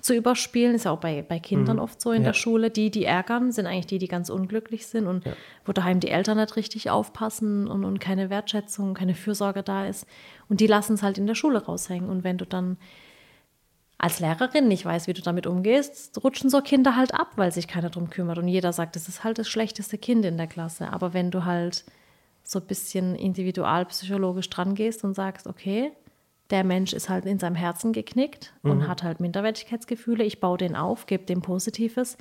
zu überspielen. Ist ja auch bei, bei Kindern oft so in Ja. der Schule. Die, die ärgern, sind eigentlich die, die ganz unglücklich sind und wo daheim die Eltern nicht richtig aufpassen und, und keine Wertschätzung, keine Fürsorge da ist. Und die lassen es halt in der Schule raushängen. Und wenn du dann als Lehrerin nicht weißt, wie du damit umgehst, rutschen so Kinder halt ab, weil sich keiner drum kümmert. Und jeder sagt, das ist halt das schlechteste Kind in der Klasse. Aber wenn du halt so ein bisschen individualpsychologisch dran gehst und sagst, okay, der Mensch ist halt in seinem Herzen geknickt und hat halt Minderwertigkeitsgefühle, ich baue den auf, gebe dem Positives.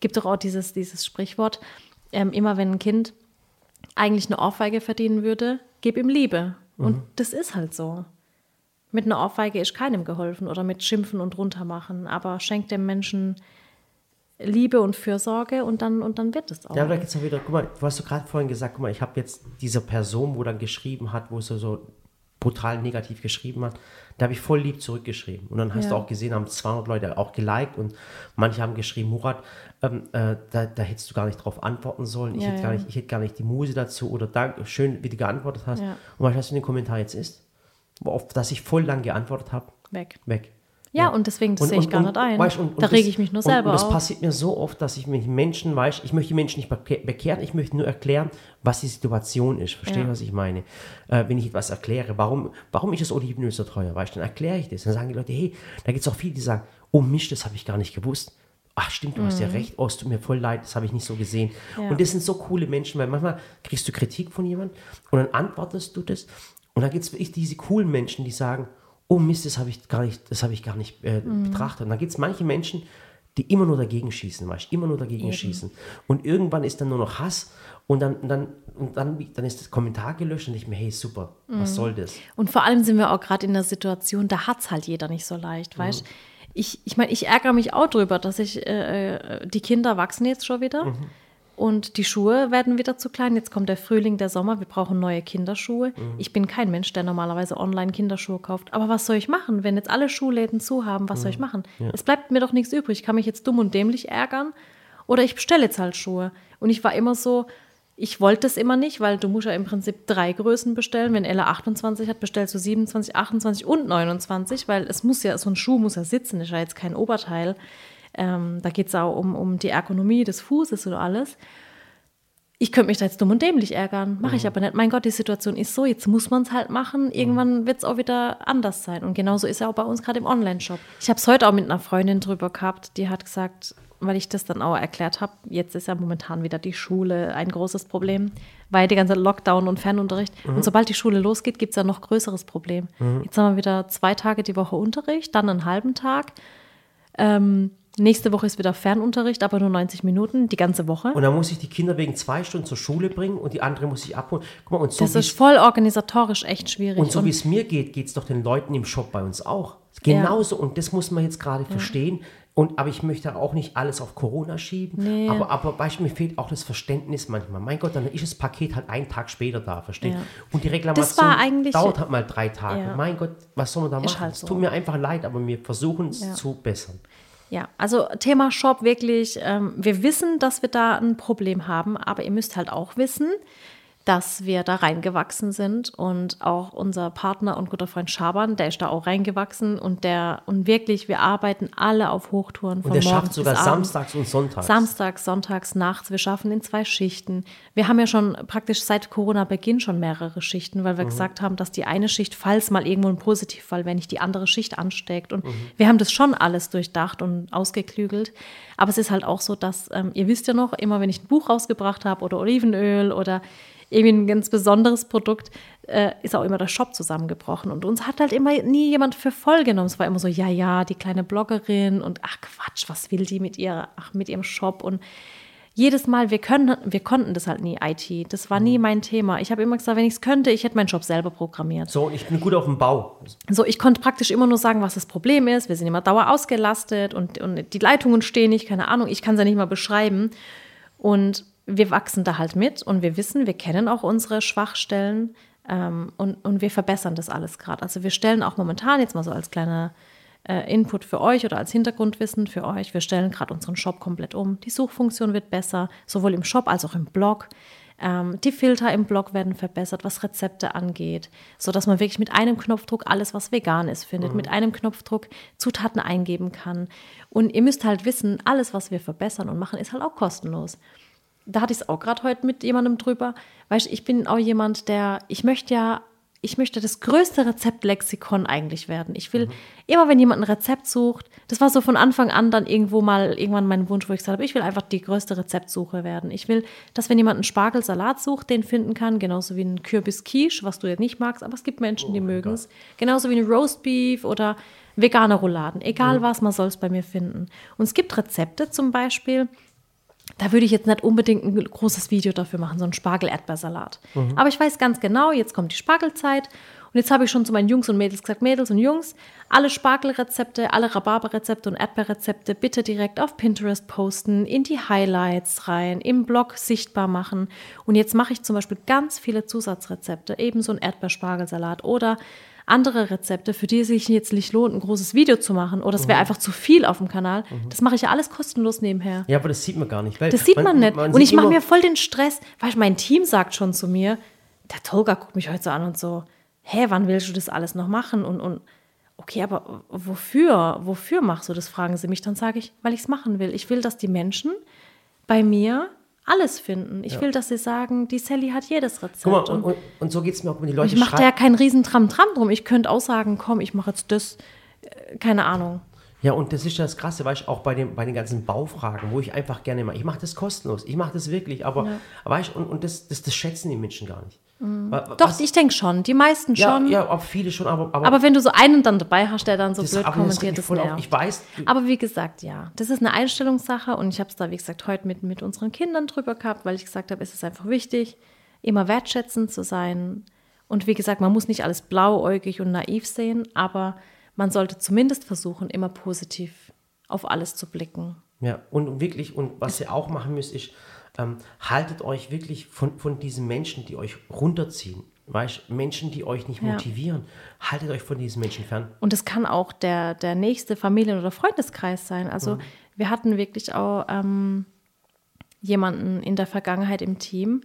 Gibt doch auch dieses, dieses Sprichwort, ähm, immer wenn ein Kind eigentlich eine Ohrfeige verdienen würde, gib ihm Liebe. Und das ist halt so. Mit einer Ohrfeige ist keinem geholfen oder mit Schimpfen und runtermachen, aber schenkt dem Menschen Liebe und Fürsorge und dann, und dann wird es auch. Ja, aber da geht es auch wieder, guck mal, du hast du gerade vorhin gesagt, guck mal, ich habe jetzt diese Person, wo dann geschrieben hat, wo sie so brutal negativ geschrieben hat, da habe ich voll lieb zurückgeschrieben. Und dann hast Ja. du auch gesehen, haben 200 Leute auch geliked und manche haben geschrieben, Murat, ähm, äh, da, da hättest du gar nicht drauf antworten sollen. Ich, Ja, hätte gar nicht, ich hätte gar nicht die Muse dazu oder danke, schön, wie du geantwortet hast. Und was hast du in den Kommentar jetzt ist? Auf das ich voll lang geantwortet habe, Weg. weg. Ja, und deswegen, das Und- sehe ich und- gar und- nicht ein. weißt, und- und da rege ich mich nur und, selber und das auf. passiert mir so oft, dass ich mich Menschen, weißt, ich möchte die Menschen nicht beke- bekehren, ich möchte nur erklären, was die Situation ist. Verstehen, Ja. was ich meine? Äh, wenn ich etwas erkläre, warum, warum ist das Olivenöl so teuer, weißt, dann erkläre ich das. Dann sagen die Leute, hey, da gibt es auch viele, die sagen, oh Mist, das habe ich gar nicht gewusst. Ach stimmt, du hast ja recht, oh, es tut mir voll leid, das habe ich nicht so gesehen. Mhm. Ja. Und das sind so coole Menschen, weil manchmal kriegst du Kritik von jemandem und dann antwortest du das und dann gibt es wirklich diese coolen Menschen, die sagen, oh Mist, das habe ich gar nicht, das habe ich gar nicht äh, Mhm. betrachtet. Und dann gibt es manche Menschen, die immer nur dagegen schießen, weißt immer nur dagegen schießen. Und irgendwann ist dann nur noch Hass und dann, und dann, und dann, dann ist das Kommentar gelöscht und ich mir, hey, super, Mhm. was soll das? Und vor allem sind wir auch gerade in der Situation, da hat es halt jeder nicht so leicht, weißt Ich, ich meine, ich ärgere mich auch drüber, dass ich, äh, äh, die Kinder wachsen jetzt schon wieder und die Schuhe werden wieder zu klein. Jetzt kommt der Frühling, der Sommer, wir brauchen neue Kinderschuhe. Ich bin kein Mensch, der normalerweise online Kinderschuhe kauft. Aber was soll ich machen, wenn jetzt alle Schuhläden zu haben? Was soll ich machen? Es bleibt mir doch nichts übrig. Ich kann mich jetzt dumm und dämlich ärgern oder ich bestelle jetzt halt Schuhe. Und ich war immer so, ich wollte es immer nicht, weil du musst ja im Prinzip drei Größen bestellen. Wenn Ella 28 hat, bestellst du 27, 28 und 29, weil es muss ja, so ein Schuh muss ja sitzen, ist ja jetzt kein Oberteil. Ähm, da geht es auch um, um die Ergonomie des Fußes und alles. Ich könnte mich da jetzt dumm und dämlich ärgern. Mache ich aber nicht. Mein Gott, die Situation ist so, jetzt muss man es halt machen. Irgendwann wird es auch wieder anders sein. Und genauso ist ja auch bei uns gerade im Online-Shop. Ich habe es heute auch mit einer Freundin drüber gehabt, die hat gesagt, weil ich das dann auch erklärt habe, jetzt ist ja momentan wieder die Schule ein großes Problem, weil die ganze Lockdown und Fernunterricht. Und sobald die Schule losgeht, gibt es ja noch größeres Problem. Jetzt haben wir wieder zwei Tage die Woche Unterricht, dann einen halben Tag. Ähm, nächste Woche ist wieder Fernunterricht, aber nur 90 Minuten, die ganze Woche. Und dann muss ich die Kinder wegen zwei Stunden zur Schule bringen und die andere muss ich abholen. Guck mal, und so das ist voll organisatorisch echt schwierig. Und so wie es mir geht, geht es doch den Leuten im Shop bei uns auch. Genauso. Und das muss man jetzt gerade verstehen. Und, aber ich möchte auch nicht alles auf Corona schieben. Nee. Aber, aber Beispiel, mir fehlt auch das Verständnis manchmal. Mein Gott, dann ist das Paket halt einen Tag später da, versteht? Ja. Und die Reklamation dauert halt mal drei Tage. Ja. Mein Gott, was soll man da machen? halt es so. tut mir einfach leid, aber wir versuchen es Ja. zu bessern. Ja, also Thema Shop wirklich, ähm, wir wissen, dass wir da ein Problem haben, aber ihr müsst halt auch wissen, dass wir da reingewachsen sind und auch unser Partner und guter Freund Schaban, der ist da auch reingewachsen und der und wirklich, wir arbeiten alle auf Hochtouren von Und der morgens schafft sogar bis samstags und sonntags. Samstags, sonntags, nachts. Wir schaffen in zwei Schichten. Wir haben ja schon praktisch seit Corona-Beginn schon mehrere Schichten, weil wir Mhm. gesagt haben, dass die eine Schicht, falls mal irgendwo ein Positivfall, wenn nicht die andere Schicht ansteckt. Und Mhm. wir haben das schon alles durchdacht und ausgeklügelt. Aber es ist halt auch so, dass, ähm, ihr wisst ja noch, immer wenn ich ein Buch rausgebracht habe oder Olivenöl oder irgendwie ein ganz besonderes Produkt, äh, ist auch immer der Shop zusammengebrochen. Und uns hat halt immer nie jemand für voll genommen. Es war immer so, ja, ja, die kleine Bloggerin und ach Quatsch, was will die mit ihrer, ach, mit ihrem Shop und jedes Mal, wir können, wir konnten das halt nie, IT. Das war nie mein Thema. Ich habe immer gesagt, wenn ich es könnte, ich hätte meinen Shop selber programmiert. So, ich bin gut auf dem Bau. So, ich konnte praktisch immer nur sagen, was das Problem ist. Wir sind immer dauer ausgelastet und, und die Leitungen stehen nicht, keine Ahnung, ich kann es ja nicht mal beschreiben. Und wir wachsen da halt mit und wir wissen, wir kennen auch unsere Schwachstellen ähm, und, und wir verbessern das alles gerade. Also wir stellen auch momentan jetzt mal so als kleiner äh, Input für euch oder als Hintergrundwissen für euch, wir stellen gerade unseren Shop komplett um. Die Suchfunktion wird besser, sowohl im Shop als auch im Blog. Ähm, die Filter im Blog werden verbessert, was Rezepte angeht, sodass man wirklich mit einem Knopfdruck alles, was vegan ist, findet. Mit einem Knopfdruck Zutaten eingeben kann. Und ihr müsst halt wissen, alles, was wir verbessern und machen, ist halt auch kostenlos. Da hatte ich es auch gerade heute mit jemandem drüber. Weißt du, ich bin auch jemand, der, ich möchte ja, ich möchte das größte Rezeptlexikon eigentlich werden. Ich will immer, wenn jemand ein Rezept sucht, das war so von Anfang an dann irgendwo mal irgendwann mein Wunsch, wo ich gesagt habe, ich will einfach die größte Rezeptsuche werden. Ich will, dass wenn jemand einen Spargelsalat sucht, den finden kann, genauso wie einen Kürbis-Quiche, was du ja nicht magst, aber es gibt Menschen, die mögen es. Genauso wie ein Roastbeef oder vegane Rouladen. Egal was, man soll es bei mir finden. Und es gibt Rezepte zum Beispiel, da würde ich jetzt nicht unbedingt ein großes Video dafür machen, so einen Spargel-Erdbeersalat. Aber ich weiß ganz genau, jetzt kommt die Spargelzeit und jetzt habe ich schon zu meinen Jungs und Mädels gesagt, Mädels und Jungs, alle Spargelrezepte, alle Rhabarberrezepte und Erdbeerrezepte bitte direkt auf Pinterest posten, in die Highlights rein, im Blog sichtbar machen. Und jetzt mache ich zum Beispiel ganz viele Zusatzrezepte, eben so ein Erdbeerspargelsalat oder andere Rezepte, für die es sich jetzt nicht lohnt, ein großes Video zu machen oder es wäre einfach zu viel auf dem Kanal. Das mache ich ja alles kostenlos nebenher. Ja, aber das sieht man gar nicht. Weil Das sieht man, nicht. und sieht ich mache mir voll den Stress. Du, mein Team sagt schon zu mir, der Tolga guckt mich heute so an und so, hä, wann willst du das alles noch machen? Und, und okay, aber wofür? Wofür machst du das? Fragen sie mich. Dann sage ich, weil ich es machen will. Ich will, dass die Menschen bei mir alles finden. Ich will, dass sie sagen, die Sally hat jedes Rezept. Guck mal, und, und, und, so geht es mir auch, wenn die Leute ich mache da ja keinen riesen Tram-Tram drum. Ich könnte auch sagen, komm, ich mache jetzt das, äh, keine Ahnung. Ja, und das ist das Krasse, weißt du, auch bei, dem, bei den ganzen Baufragen, wo ich einfach gerne mache. Ich mache das kostenlos, ich mache das wirklich, aber, weißt du, und, und das, das, das schätzen die Menschen gar nicht. Doch, was- ich denke schon. Die meisten schon. Ja, auch viele schon, aber, aber, Aber wenn du so einen dann dabei hast, der dann so das, blöd das kommentiert, das auf. nervt. Ich weiß, Aber wie gesagt, ja, das ist eine Einstellungssache und ich habe es da, wie gesagt, heute mit, mit unseren Kindern drüber gehabt, weil ich gesagt habe, es ist einfach wichtig, immer wertschätzend zu sein. Und wie gesagt, man muss nicht alles blauäugig und naiv sehen, aber man sollte zumindest versuchen, immer positiv auf alles zu blicken. Ja, und wirklich, und was ihr auch machen müsst, ist, ähm, haltet euch wirklich von, von diesen Menschen, die euch runterziehen. Weißt Menschen, die euch nicht Ja. motivieren, haltet euch von diesen Menschen fern. Und es kann auch der, der nächste Familien- oder Freundeskreis sein. Also wir hatten wirklich auch ähm, jemanden in der Vergangenheit im Team.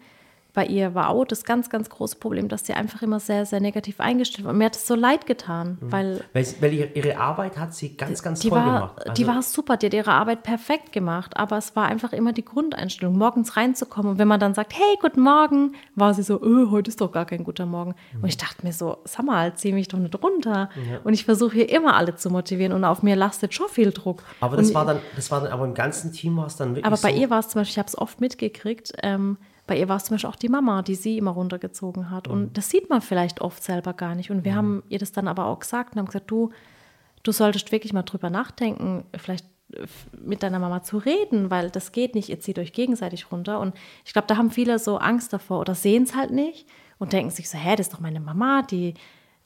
Bei ihr war auch das ganz, ganz große Problem, dass sie einfach immer sehr, sehr negativ eingestellt war. Und mir hat es so leid getan, weil Weil, sie- weil ihre, Arbeit hat sie ganz, ganz die toll war, gemacht. die Also- war super, die hat ihre Arbeit perfekt gemacht, aber es war einfach immer die Grundeinstellung, morgens reinzukommen. Und wenn man dann sagt, hey, guten Morgen, war sie so, öh, heute ist doch gar kein guter Morgen. Und ich dachte mir so, sag mal, zieh mich doch nicht runter. Und ich versuche hier immer alle zu motivieren und auf mir lastet schon viel Druck. Aber das und, war dann, das war dann, aber im ganzen Team war es dann wirklich aber bei so, ihr war es zum Beispiel, ich habe es oft mitgekriegt, ähm, bei ihr war es zum Beispiel auch die Mama, die sie immer runtergezogen hat. Mhm. Und das sieht man vielleicht oft selber gar nicht. Und wir haben ihr das dann aber auch gesagt und haben gesagt, du, du solltest wirklich mal drüber nachdenken, vielleicht äh, mit deiner Mama zu reden, weil das geht nicht, ihr zieht euch gegenseitig runter. Und ich glaube, da haben viele so Angst davor oder sehen es halt nicht und denken sich so, hä, das ist doch meine Mama, die.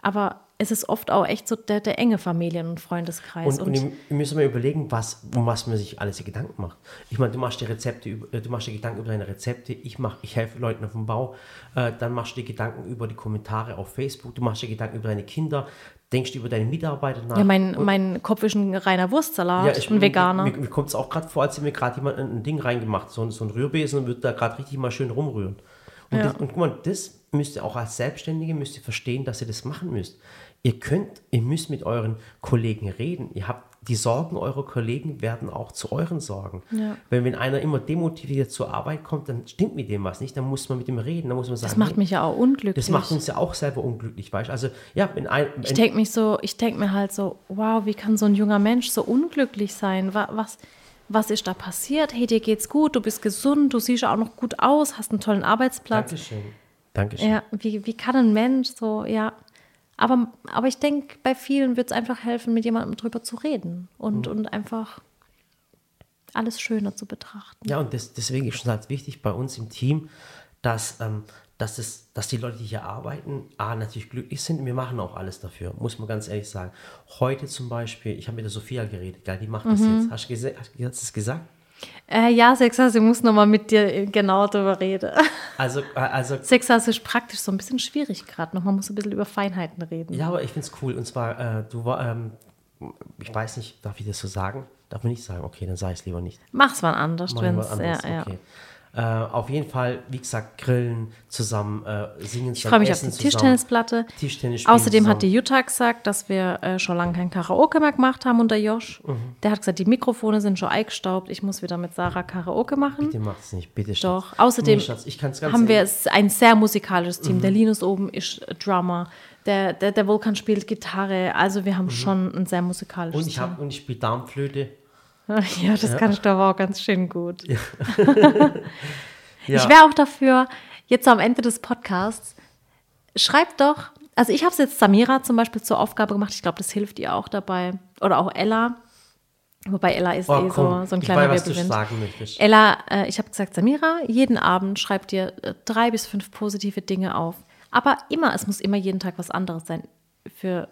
Aber es ist oft auch echt so der, der enge Familien- und Freundeskreis. Und, und ihr ihr müsst mal überlegen, was, um was man sich alles Gedanken macht. Ich meine, du machst dir Rezepte, äh, du machst dir Gedanken über deine Rezepte, ich mach, ich helfe Leuten auf dem Bau, äh, dann machst du dir Gedanken über die Kommentare auf Facebook, du machst dir Gedanken über deine Kinder, denkst du über deine Mitarbeiter nach. ja, mein, Und- mein Kopf ist ein reiner Wurstsalat, ja, ich, ein Veganer. Mir, mir kommt es auch gerade vor, als mir gerade jemand ein, ein Ding reingemacht, so, ein- so ein Rührbesen und wird da gerade richtig mal schön rumrühren. Und, Ja. das, und guck mal, das müsst ihr auch als Selbstständige müsst ihr verstehen, dass ihr das machen müsst. Ihr könnt, ihr müsst mit euren Kollegen reden. Ihr habt die Sorgen eurer Kollegen werden auch zu euren Sorgen. Ja. Weil wenn einer immer demotiviert zur Arbeit kommt, dann stimmt mit dem was nicht. Dann muss man mit dem reden. Dann muss man sagen, Das macht hey, mich ja auch unglücklich. das macht uns ja auch selber unglücklich, weißt du? Also ja, wenn ein, wenn, Ich denke mich so, ich denke mir halt so, wow, wie kann so ein junger Mensch so unglücklich sein? Wa- Was, was ist da passiert? Hey, dir geht's gut, du bist gesund, du siehst auch noch gut aus, hast einen tollen Arbeitsplatz. Dankeschön. Dankeschön. Ja, wie, wie kann ein Mensch so, ja. Aber, aber ich denke, bei vielen wird es einfach helfen, mit jemandem drüber zu reden und, und einfach alles schöner zu betrachten. Ja, und das, deswegen ist es halt wichtig bei uns im Team, dass, ähm, dass, es, dass die Leute, die hier arbeiten, A, natürlich glücklich sind. Wir machen auch alles dafür, muss man ganz ehrlich sagen. Heute zum Beispiel, ich habe mit der Sophia geredet, gell, die macht das Mhm. jetzt. Hast du hast du das gesagt? Äh, ja, Sexas, ich muss nochmal mit dir äh, genau darüber reden. Also, äh, also Sexas ist praktisch so ein bisschen schwierig gerade noch. Man muss ein bisschen über Feinheiten reden. ja, aber ich finde es cool. Und zwar, äh, du war, ähm, ich weiß nicht, darf ich das so sagen? Darf man nicht sagen? Okay, dann sage ich es lieber nicht. Mach's mal anders, wenn's, anders, ja, ja. okay. Äh, auf jeden Fall, wie gesagt, grillen zusammen, äh, singen Ich freue mich auf die Tischtennisplatte. Tischtennis Außerdem hat zusammen. die Jutta gesagt, dass wir äh, schon lange kein Karaoke mehr gemacht haben unter Josh. Mhm. Der hat gesagt, die Mikrofone sind schon eingestaubt. Ich muss wieder mit Sarah Karaoke machen. Bitte macht es nicht, bitte Schatz. Doch. Außerdem Nee, Schatz, ich haben wir ein sehr musikalisches Team. Mhm. Der Linus oben ist äh, Drummer. Der, der, der Vulkan spielt Gitarre. Also wir haben schon ein sehr musikalisches Mhm. Und ich, hab, und ich spiele Darmflöte. Ja, das kannst du aber auch ganz schön gut. Ja. Ich wäre auch dafür, jetzt am Ende des Podcasts, schreibt doch, also ich habe es jetzt Samira zum Beispiel zur Aufgabe gemacht, ich glaube, das hilft ihr auch dabei. Oder auch Ella. Wobei Ella ist Oh, eh komm, so, so ein ich kleiner Wirbelwind. Ella, äh, ich habe gesagt, Samira, jeden Abend schreibt dir äh, drei bis fünf positive Dinge auf. Aber immer, es muss immer jeden Tag was anderes sein. Für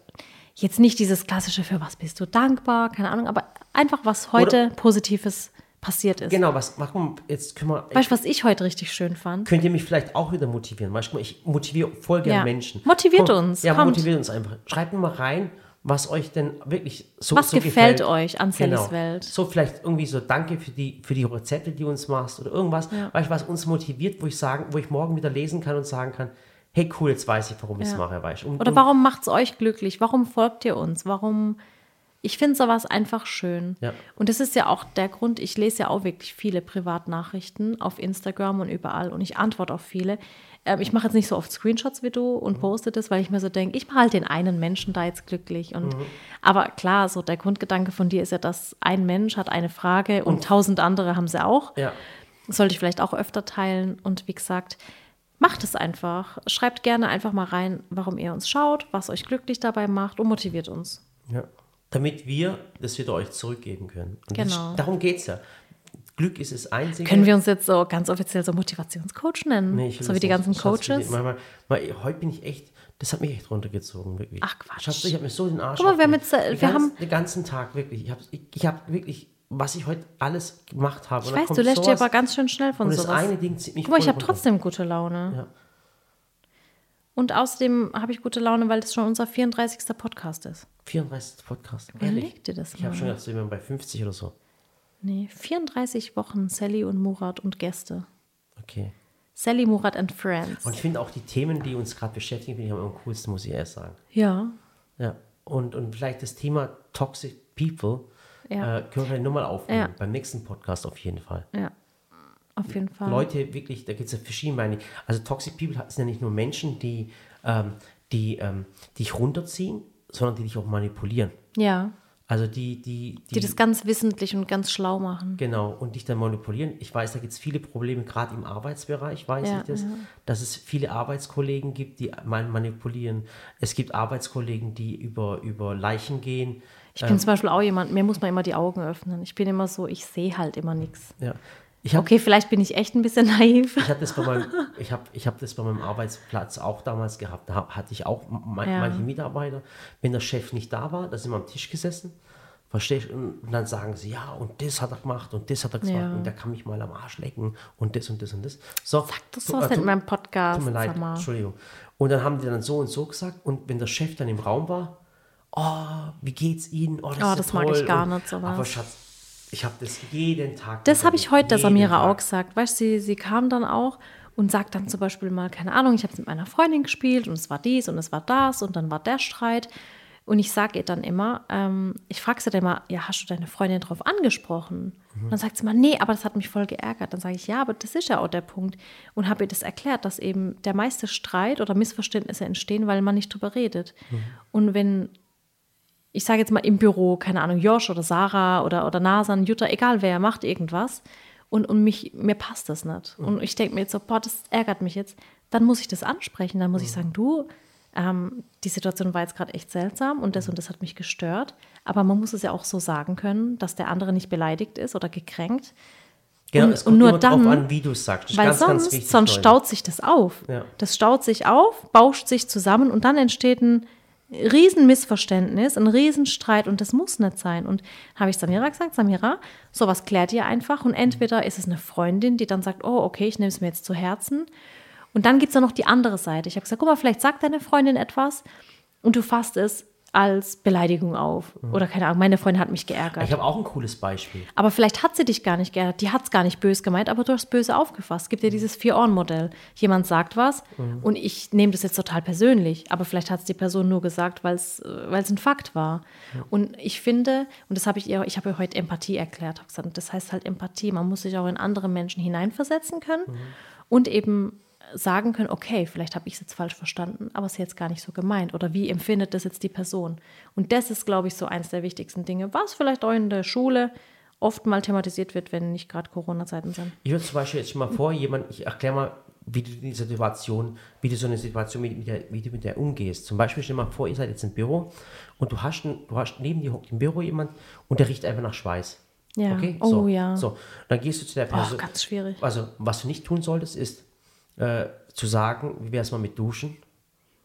jetzt nicht dieses klassische, für was bist du dankbar, keine Ahnung, aber einfach was heute Positives passiert ist. Genau, was machen jetzt können wir, Weißt du, was ich heute richtig schön fand? könnt ihr mich vielleicht auch wieder motivieren. Weißt du, ich motiviere voll gerne Ja. Menschen. Motiviert Komm, uns, Ja, kommt. motiviert uns einfach. Schreibt mir mal rein, was euch denn wirklich so Was so gefällt euch an Sallys genau. Welt? So vielleicht irgendwie so Danke für die, für die Rezepte, die du uns machst oder irgendwas, weißt, du, was uns motiviert, wo ich sagen, wo ich morgen wieder lesen kann und sagen kann, hey cool, jetzt weiß ich, warum ich es Ja. mache, weißt du. Und- Oder warum macht es euch glücklich? Warum folgt ihr uns? Warum? Ich finde sowas einfach schön. Ja. Und das ist ja auch der Grund, ich lese ja auch wirklich viele Privatnachrichten auf Instagram und überall und ich antworte auf viele. Ähm, ich mache jetzt nicht so oft Screenshots wie du und poste das, weil ich mir so denke, ich mache halt den einen Menschen da jetzt glücklich. Und, Aber klar, so der Grundgedanke von dir ist ja, dass ein Mensch hat eine Frage und, tausend andere haben sie auch. Ja. Sollte ich vielleicht auch öfter teilen. Und wie gesagt, macht es einfach. Schreibt gerne einfach mal rein, warum ihr uns schaut, was euch glücklich dabei macht und motiviert uns. Ja. Damit wir das wieder euch zurückgeben können. Und Genau. Das, darum geht es ja. Glück ist das Einzige. Können wir uns jetzt so ganz offiziell so Motivationscoach nennen? Nee, ich will so wie die nicht. ganzen hasse Coaches? die- Manchmal, mal, heute bin ich echt, das hat mich echt runtergezogen, wirklich. Ach, Quatsch. Ich habe ich hab mir so den Arsch Guck mal, wir jetzt, äh, Den wir ganzen- haben- Den ganzen Tag, wirklich. Ich habe ich, ich hab wirklich, was ich heute alles gemacht habe. Ich weiß, du lässt dir aber ganz schön schnell von Und das sowas. eine Ding zieht mich Guck mal, ich habe trotzdem gute Laune. Ja. Und außerdem habe ich gute Laune, weil das schon unser 34. Podcast ist. 34. Podcast. Legt dir das Ich habe mal? schon gedacht, wir wären bei 50 oder so. Nee, 34 Wochen Sally und Murat und Gäste. Okay. Sally, Murat and Friends. Und ich finde auch die Themen, die uns gerade beschäftigen, finde ich am coolsten, muss ich erst sagen. ja, Ja. Und, und vielleicht das Thema Toxic People Ja. äh, können wir nochmal aufnehmen. Ja. Beim nächsten Podcast auf jeden Fall. ja. Auf jeden Fall. Leute wirklich, da gibt es ja verschiedene Meinungen. Also Toxic People sind ja nicht nur Menschen, die, ähm, die ähm, dich runterziehen, sondern die dich auch manipulieren. Ja. Also die, die, Die das ganz wissentlich und ganz schlau machen. Genau, und dich dann manipulieren. Ich weiß, da gibt es viele Probleme, gerade im Arbeitsbereich, weiß Ja, ich das, ja. dass es viele Arbeitskollegen gibt, die manipulieren. Es gibt Arbeitskollegen, die über, über Leichen gehen. Ich bin zum Beispiel auch jemand, mir muss man immer die Augen öffnen. Ich bin immer so, ich sehe halt immer nichts. Ja. Ich habe Okay, vielleicht bin ich echt ein bisschen naiv. ich hab das, bei meinem- ich hab, ich hab das bei meinem Arbeitsplatz auch damals gehabt. Da hab- hatte ich auch ma- Ja. manche Mitarbeiter, wenn der Chef nicht da war, da sind wir am Tisch gesessen. Verstehst du? Und dann sagen sie, ja, und das hat er gemacht und das hat er gesagt Ja. und der kann mich mal am Arsch lecken und das und das und das. So, Das tu- sowas äh, in meinem Podcast. Tut mir leid, sag. Entschuldigung. Und dann haben die dann so und so gesagt und wenn der Chef dann im Raum war, oh, wie geht's Ihnen? Oh, das, Oh, das mag ich gar nicht, sowas. Aber Schatz, ich habe das jeden Tag. Das habe ich heute der Samira Tag. auch gesagt. Weißt du, sie, sie kam dann auch und sagt dann zum Beispiel mal, keine Ahnung, ich habe mit meiner Freundin gespielt und es war dies und es war das und dann war der Streit. Und ich sage ihr dann immer, ähm, ich frage sie dann immer, ja, hast du deine Freundin darauf angesprochen? Und dann sagt sie mal, nee, aber das hat mich voll geärgert. Dann sage ich, ja, aber das ist ja auch der Punkt. Und habe ihr das erklärt, dass eben der meiste Streit oder Missverständnisse entstehen, weil man nicht drüber redet. Und wenn ich sage jetzt mal im Büro, keine Ahnung, Josh oder Sarah oder, oder Nasan, Jutta, egal wer, macht irgendwas und, und mich, mir passt das nicht. Und ich denke mir jetzt so, boah, das ärgert mich jetzt. Dann muss ich das ansprechen, dann muss ich sagen, du, ähm, die Situation war jetzt gerade echt seltsam und das und das hat mich gestört. Aber man muss es ja auch so sagen können, dass der andere nicht beleidigt ist oder gekränkt. Genau, Und- es und kommt nur immer drauf dann- an, wie du es sagst. Das Weil ganz, ganz sonst, wichtig, sonst staut sich das auf. Ja. Das staut sich auf, bauscht sich zusammen und dann entsteht ein Riesenmissverständnis, ein Riesenstreit und das muss nicht sein. Und habe ich Samira gesagt, Samira, sowas klärt ihr einfach und entweder ist es eine Freundin, die dann sagt, oh, okay, ich nehme es mir jetzt zu Herzen. Und dann gibt es ja noch die andere Seite. Ich habe gesagt, guck mal, vielleicht sagt deine Freundin etwas und du fasst es als Beleidigung auf. Oder keine Ahnung, meine Freundin hat mich geärgert. Ich habe auch ein cooles Beispiel. Aber vielleicht hat sie dich gar nicht geärgert, die hat es gar nicht böse gemeint, aber du hast böse aufgefasst. Es gibt ja dieses Vier-Ohren-Modell. Jemand sagt was und ich nehme das jetzt total persönlich, aber vielleicht hat es die Person nur gesagt, weil es ein Fakt war. Und ich finde, und das habe ich ihr, ich habe ihr heute Empathie erklärt, gesagt, das heißt halt Empathie, man muss sich auch in andere Menschen hineinversetzen können und eben sagen können, okay, vielleicht habe ich es jetzt falsch verstanden, aber es ist jetzt gar nicht so gemeint. Oder wie empfindet das jetzt die Person? Und das ist, glaube ich, so eins der wichtigsten Dinge, was vielleicht auch in der Schule oft mal thematisiert wird, wenn nicht gerade Corona-Zeiten sind. Ich würde zum Beispiel jetzt mal vor, jemand, ich erkläre mal, wie du diese Situation, wie du so eine Situation mit, der, wie du mit der umgehst. Zum Beispiel stell dir mal vor, ihr seid jetzt im Büro und du hast, du hast neben dir hockt im Büro jemand und der riecht einfach nach Schweiß. Ja. Okay? Oh so, ja. So, dann gehst du zu der Person. ganz schwierig. Also, was du nicht tun solltest, ist äh, zu sagen, wie wäre es mal mit Duschen?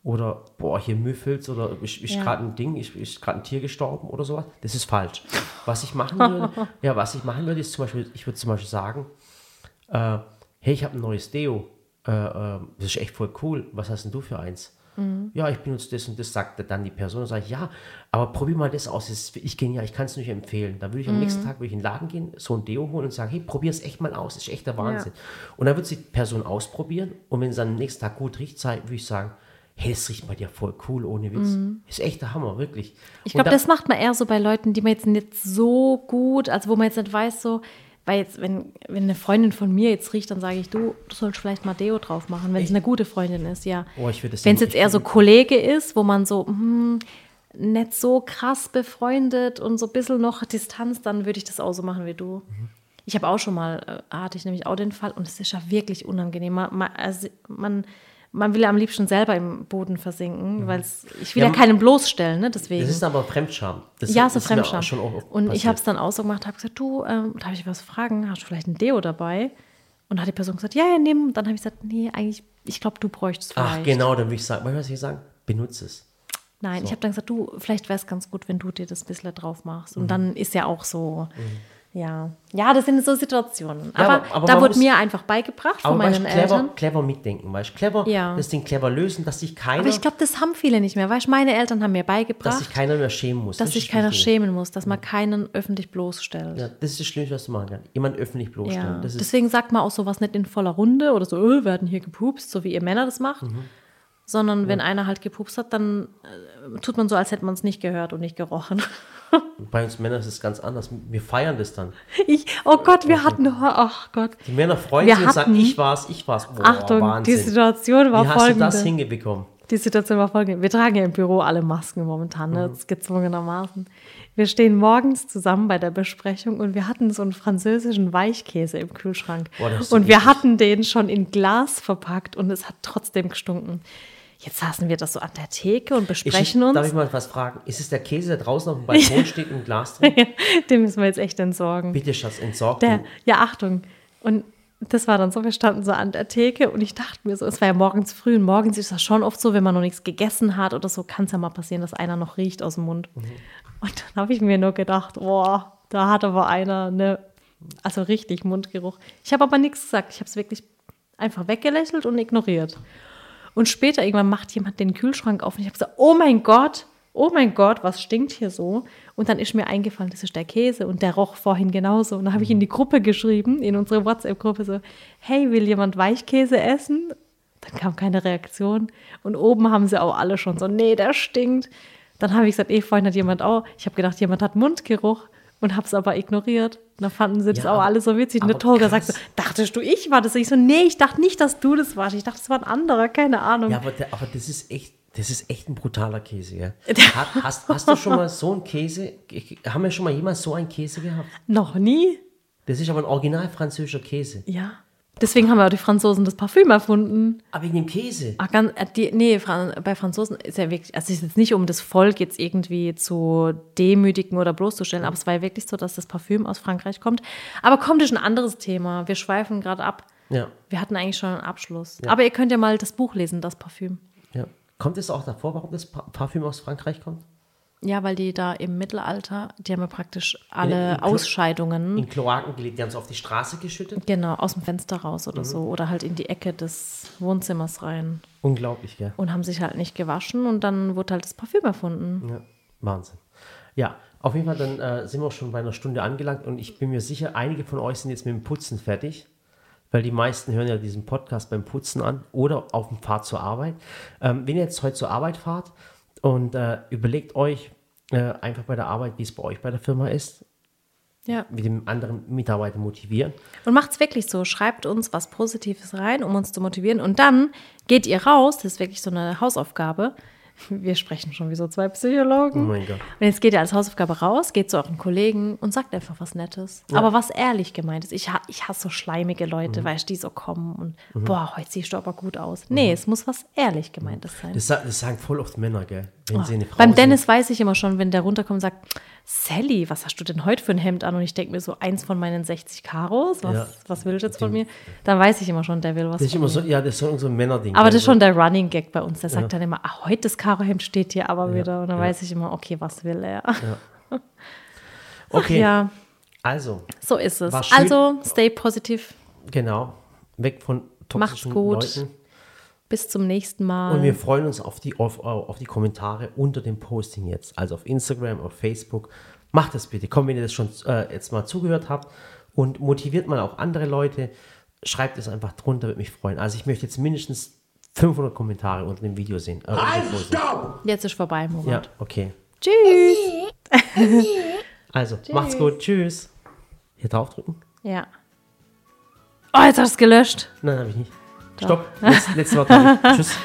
oder boah, hier müffelt oder ist, ist Ja. gerade ein Ding, ist, ist gerade ein Tier gestorben oder sowas. Das ist falsch. Was ich machen würde, ja, was ich machen würde, ist zum Beispiel, ich würde zum Beispiel sagen, äh, hey, ich habe ein neues Deo. Äh, äh, das ist echt voll cool. Was hast denn du für eins? Ja, ich benutze das und das, sagt dann die Person. Und sage ich, ja, aber probier mal das aus. Das ist wirklich genial, ich kann es nicht empfehlen. Dann würde ich am nächsten Tag würde ich in den Laden gehen, so ein Deo holen und sagen, hey, probier es echt mal aus. Das ist echt der Wahnsinn. Und dann wird die Person ausprobieren und wenn es dann am nächsten Tag gut riecht, würde ich sagen, hey, das riecht bei dir voll cool, ohne Witz. Ist echt der Hammer, wirklich. Ich glaube, da- das macht man eher so bei Leuten, die man jetzt nicht so gut, also wo man jetzt nicht weiß, so, weil jetzt, wenn, wenn eine Freundin von mir jetzt riecht, dann sage ich, du, du sollst vielleicht mal Deo drauf machen, wenn es eine gute Freundin ist, ja. Oh, ich würde das wenn es jetzt eher so Kollege ist, wo man so, hm, nicht so krass befreundet und so ein bisschen noch Distanz, dann würde ich das auch so machen wie du. Ich habe auch schon mal, äh, hatte ich nämlich auch den Fall und es ist ja wirklich unangenehm. Man, also man, man will ja am liebsten selber im Boden versinken, weil ich will Ja, ja, keinen bloßstellen, ne? Deswegen. Das ist aber Fremdscham. Das, Ja, so ist mir Fremdscham. und ich habe es dann auch so gemacht, habe gesagt, du, ähm, darf ich was fragen? Hast du vielleicht ein Deo dabei? Und da hat die Person gesagt, ja, ja, nimm. Und dann habe ich gesagt, nee, eigentlich, ich glaube, du bräuchtest vielleicht. Ach, genau, dann würde ich sagen, was ich sagen? Benutze es. Nein, ich habe dann gesagt, du, vielleicht wäre es ganz gut, wenn du dir das ein bisschen drauf machst. Und dann ist ja auch so, ja. Ja, das sind so Situationen. Ja, aber, aber- da wurde mir einfach beigebracht von Aber weißt, meinen du, clever, Eltern. clever mitdenken, weißt du? Clever, Ja. das Ding clever lösen, dass sich keiner, Aber ich glaube, das haben viele nicht mehr. Weißt meine Eltern haben mir dass beigebracht, sich keiner mehr schämen muss. dass Das sich keiner schämen muss, dass man keinen öffentlich bloßstellt. Ja, das ist das Schlimmste, was du machen kannst. Jemand öffentlich bloßstellen. Deswegen sagt man auch sowas nicht in voller Runde oder so, öh, wir hatten hier gepupst, so wie ihr Männer das macht. Mhm. Sondern wenn einer halt gepupst hat, dann äh, tut man so, als hätte man es nicht gehört und nicht gerochen. bei uns Männern ist es ganz anders. Wir feiern das dann. Ich, oh Gott, wir hatten, ach Gott. Die Männer freuen Wir sich und sagen, hatten- ich war's, ich war's. Boah, Achtung, Wahnsinn. die Situation war Wie hast du folgende. das hingebekommen? Die Situation war folgende. Wir tragen ja im Büro alle Masken momentan, Mhm. ne? Ist gezwungenermaßen. Wir stehen morgens zusammen bei der Besprechung und wir hatten so einen französischen Weichkäse im Kühlschrank. Boah, und wir hatten den schon in Glas verpackt und es hat trotzdem gestunken. Jetzt saßen wir das so an der Theke und Ich, besprechen Darf uns. ich mal was fragen? Ist es der Käse, der draußen auf dem Balkon steht und Glas drin? den müssen wir jetzt echt entsorgen. Bitte, Schatz, entsorgt Der, ja, Achtung. Und das war dann so, wir standen so an der Theke und ich dachte mir so, es war ja morgens früh und morgens ist das schon oft so, wenn man noch nichts gegessen hat oder so, kann es ja mal passieren, dass einer noch riecht aus dem Mund. Und dann habe ich mir nur gedacht, boah, da hat aber einer eine, also richtig Mundgeruch. Ich habe aber nichts gesagt, ich habe es wirklich einfach weggelächelt und ignoriert. Und später irgendwann macht jemand den Kühlschrank auf und ich habe gesagt, oh mein Gott, oh mein Gott, was stinkt hier so? Und dann ist mir eingefallen, das ist der Käse und der roch vorhin genauso. Und dann habe ich in die Gruppe geschrieben, in unsere WhatsApp-Gruppe so, hey, will jemand Weichkäse essen? Dann kam keine Reaktion. Und oben haben sie auch alle schon so, nee, der stinkt. Dann habe ich gesagt, eh, vorhin hat jemand auch, ich habe gedacht, jemand hat Mundgeruch und habe es aber ignoriert. Dann fanden sie das Ja, auch alle so witzig. Und der Tolga sagt so, dachtest du, ich war das? Ich so, nee, ich dachte nicht, dass du das warst. Ich dachte, das war ein anderer, keine Ahnung. Ja, aber, der, aber das ist echt, das ist echt ein brutaler Käse, ja. Hat, hast, hast du schon mal so einen Käse, haben wir schon mal jemals so einen Käse gehabt? Noch nie? Das ist aber ein original französischer Käse. Ja. Deswegen haben ja auch die Franzosen das Parfüm erfunden. Aber wegen dem Käse. Ach, ganz, äh, die, nee, Fran bei Franzosen ist ja wirklich, also es ist jetzt nicht um das Volk jetzt irgendwie zu demütigen oder bloßzustellen, aber es war ja wirklich so, dass das Parfüm aus Frankreich kommt. Aber kommt, ist ein anderes Thema. Wir schweifen gerade ab. Ja, Wir hatten eigentlich schon einen Abschluss. Aber ihr könnt ja mal das Buch lesen, das Parfüm. ja. Kommt es auch davor, warum das Pa- Parfüm aus Frankreich kommt? Ja, weil die da im Mittelalter, die haben ja praktisch alle in Klo- Ausscheidungen, In Kloaken gelegt, die haben es auf die Straße geschüttet. genau, aus dem Fenster raus oder so. Oder halt in die Ecke des Wohnzimmers rein. Unglaublich, gell? Und haben sich halt nicht gewaschen und dann wurde halt das Parfüm erfunden. Ja, Wahnsinn. Ja, auf jeden Fall, dann äh, sind wir schon bei einer Stunde angelangt und ich bin mir sicher, einige von euch sind jetzt mit dem Putzen fertig, weil die meisten hören ja diesen Podcast beim Putzen an oder auf dem Fahrt zur Arbeit. Ähm, wenn ihr jetzt heute zur Arbeit fahrt und äh, überlegt euch äh, einfach bei der Arbeit, wie es bei euch bei der Firma ist, Ja. mit dem anderen Mitarbeiter motivieren. Und macht's wirklich so. Schreibt uns was Positives rein, um uns zu motivieren. Und dann geht ihr raus. Das ist wirklich so eine Hausaufgabe. Wir sprechen schon wie so zwei Oh Psychologen. mein Gott. Und jetzt geht ihr als Hausaufgabe raus, geht zu euren Kollegen und sagt einfach was Nettes. Aber was ehrlich gemeint ist. Ich, ich hasse so schleimige Mhm. Leute, weißt du, die so kommen und boah, heute siehst du aber gut aus. Nee, es muss was ehrlich gemeintes sein. Das, das sagen voll oft Männer, gell? Wenn sie eine Frau Beim sind. Dennis weiß ich immer schon, wenn der runterkommt und sagt, Sally, was hast du denn heute für ein Hemd an? Und ich denke mir so, eins von meinen 60 Karos, was, Ja. was will ich jetzt von mir? Dann weiß ich immer schon, der will was Das ist immer so, ja, das ist so ein Männerding. Aber das ist Also, schon der Running Gag bei uns. Der sagt dann immer, ah, heute das Karohemd steht hier aber wieder. Und dann ja. weiß ich immer, okay, was will er? Okay, Ja, also, so ist es. Also, stay positiv. genau. Weg von toxischen Macht's gut. Leuten. Bis zum nächsten Mal. Und wir freuen uns auf die, auf, auf die Kommentare unter dem Posting jetzt. Also auf Instagram, auf Facebook. Macht das bitte. Komm, wenn ihr das schon äh, jetzt mal zugehört habt und motiviert mal auch andere Leute. Schreibt es einfach drunter, würde mich freuen. Also ich möchte jetzt mindestens 500 Kommentare unter dem Video sehen. Äh, Posting. stopp! Jetzt ist vorbei, Ja, Murat. okay. Tschüss. Also, macht's gut. Tschüss. Hier draufdrücken? Ja. Oh, jetzt hast du es gelöscht. Nein, habe ich nicht. Stopp. Letz, letztes Wort. Tschüss.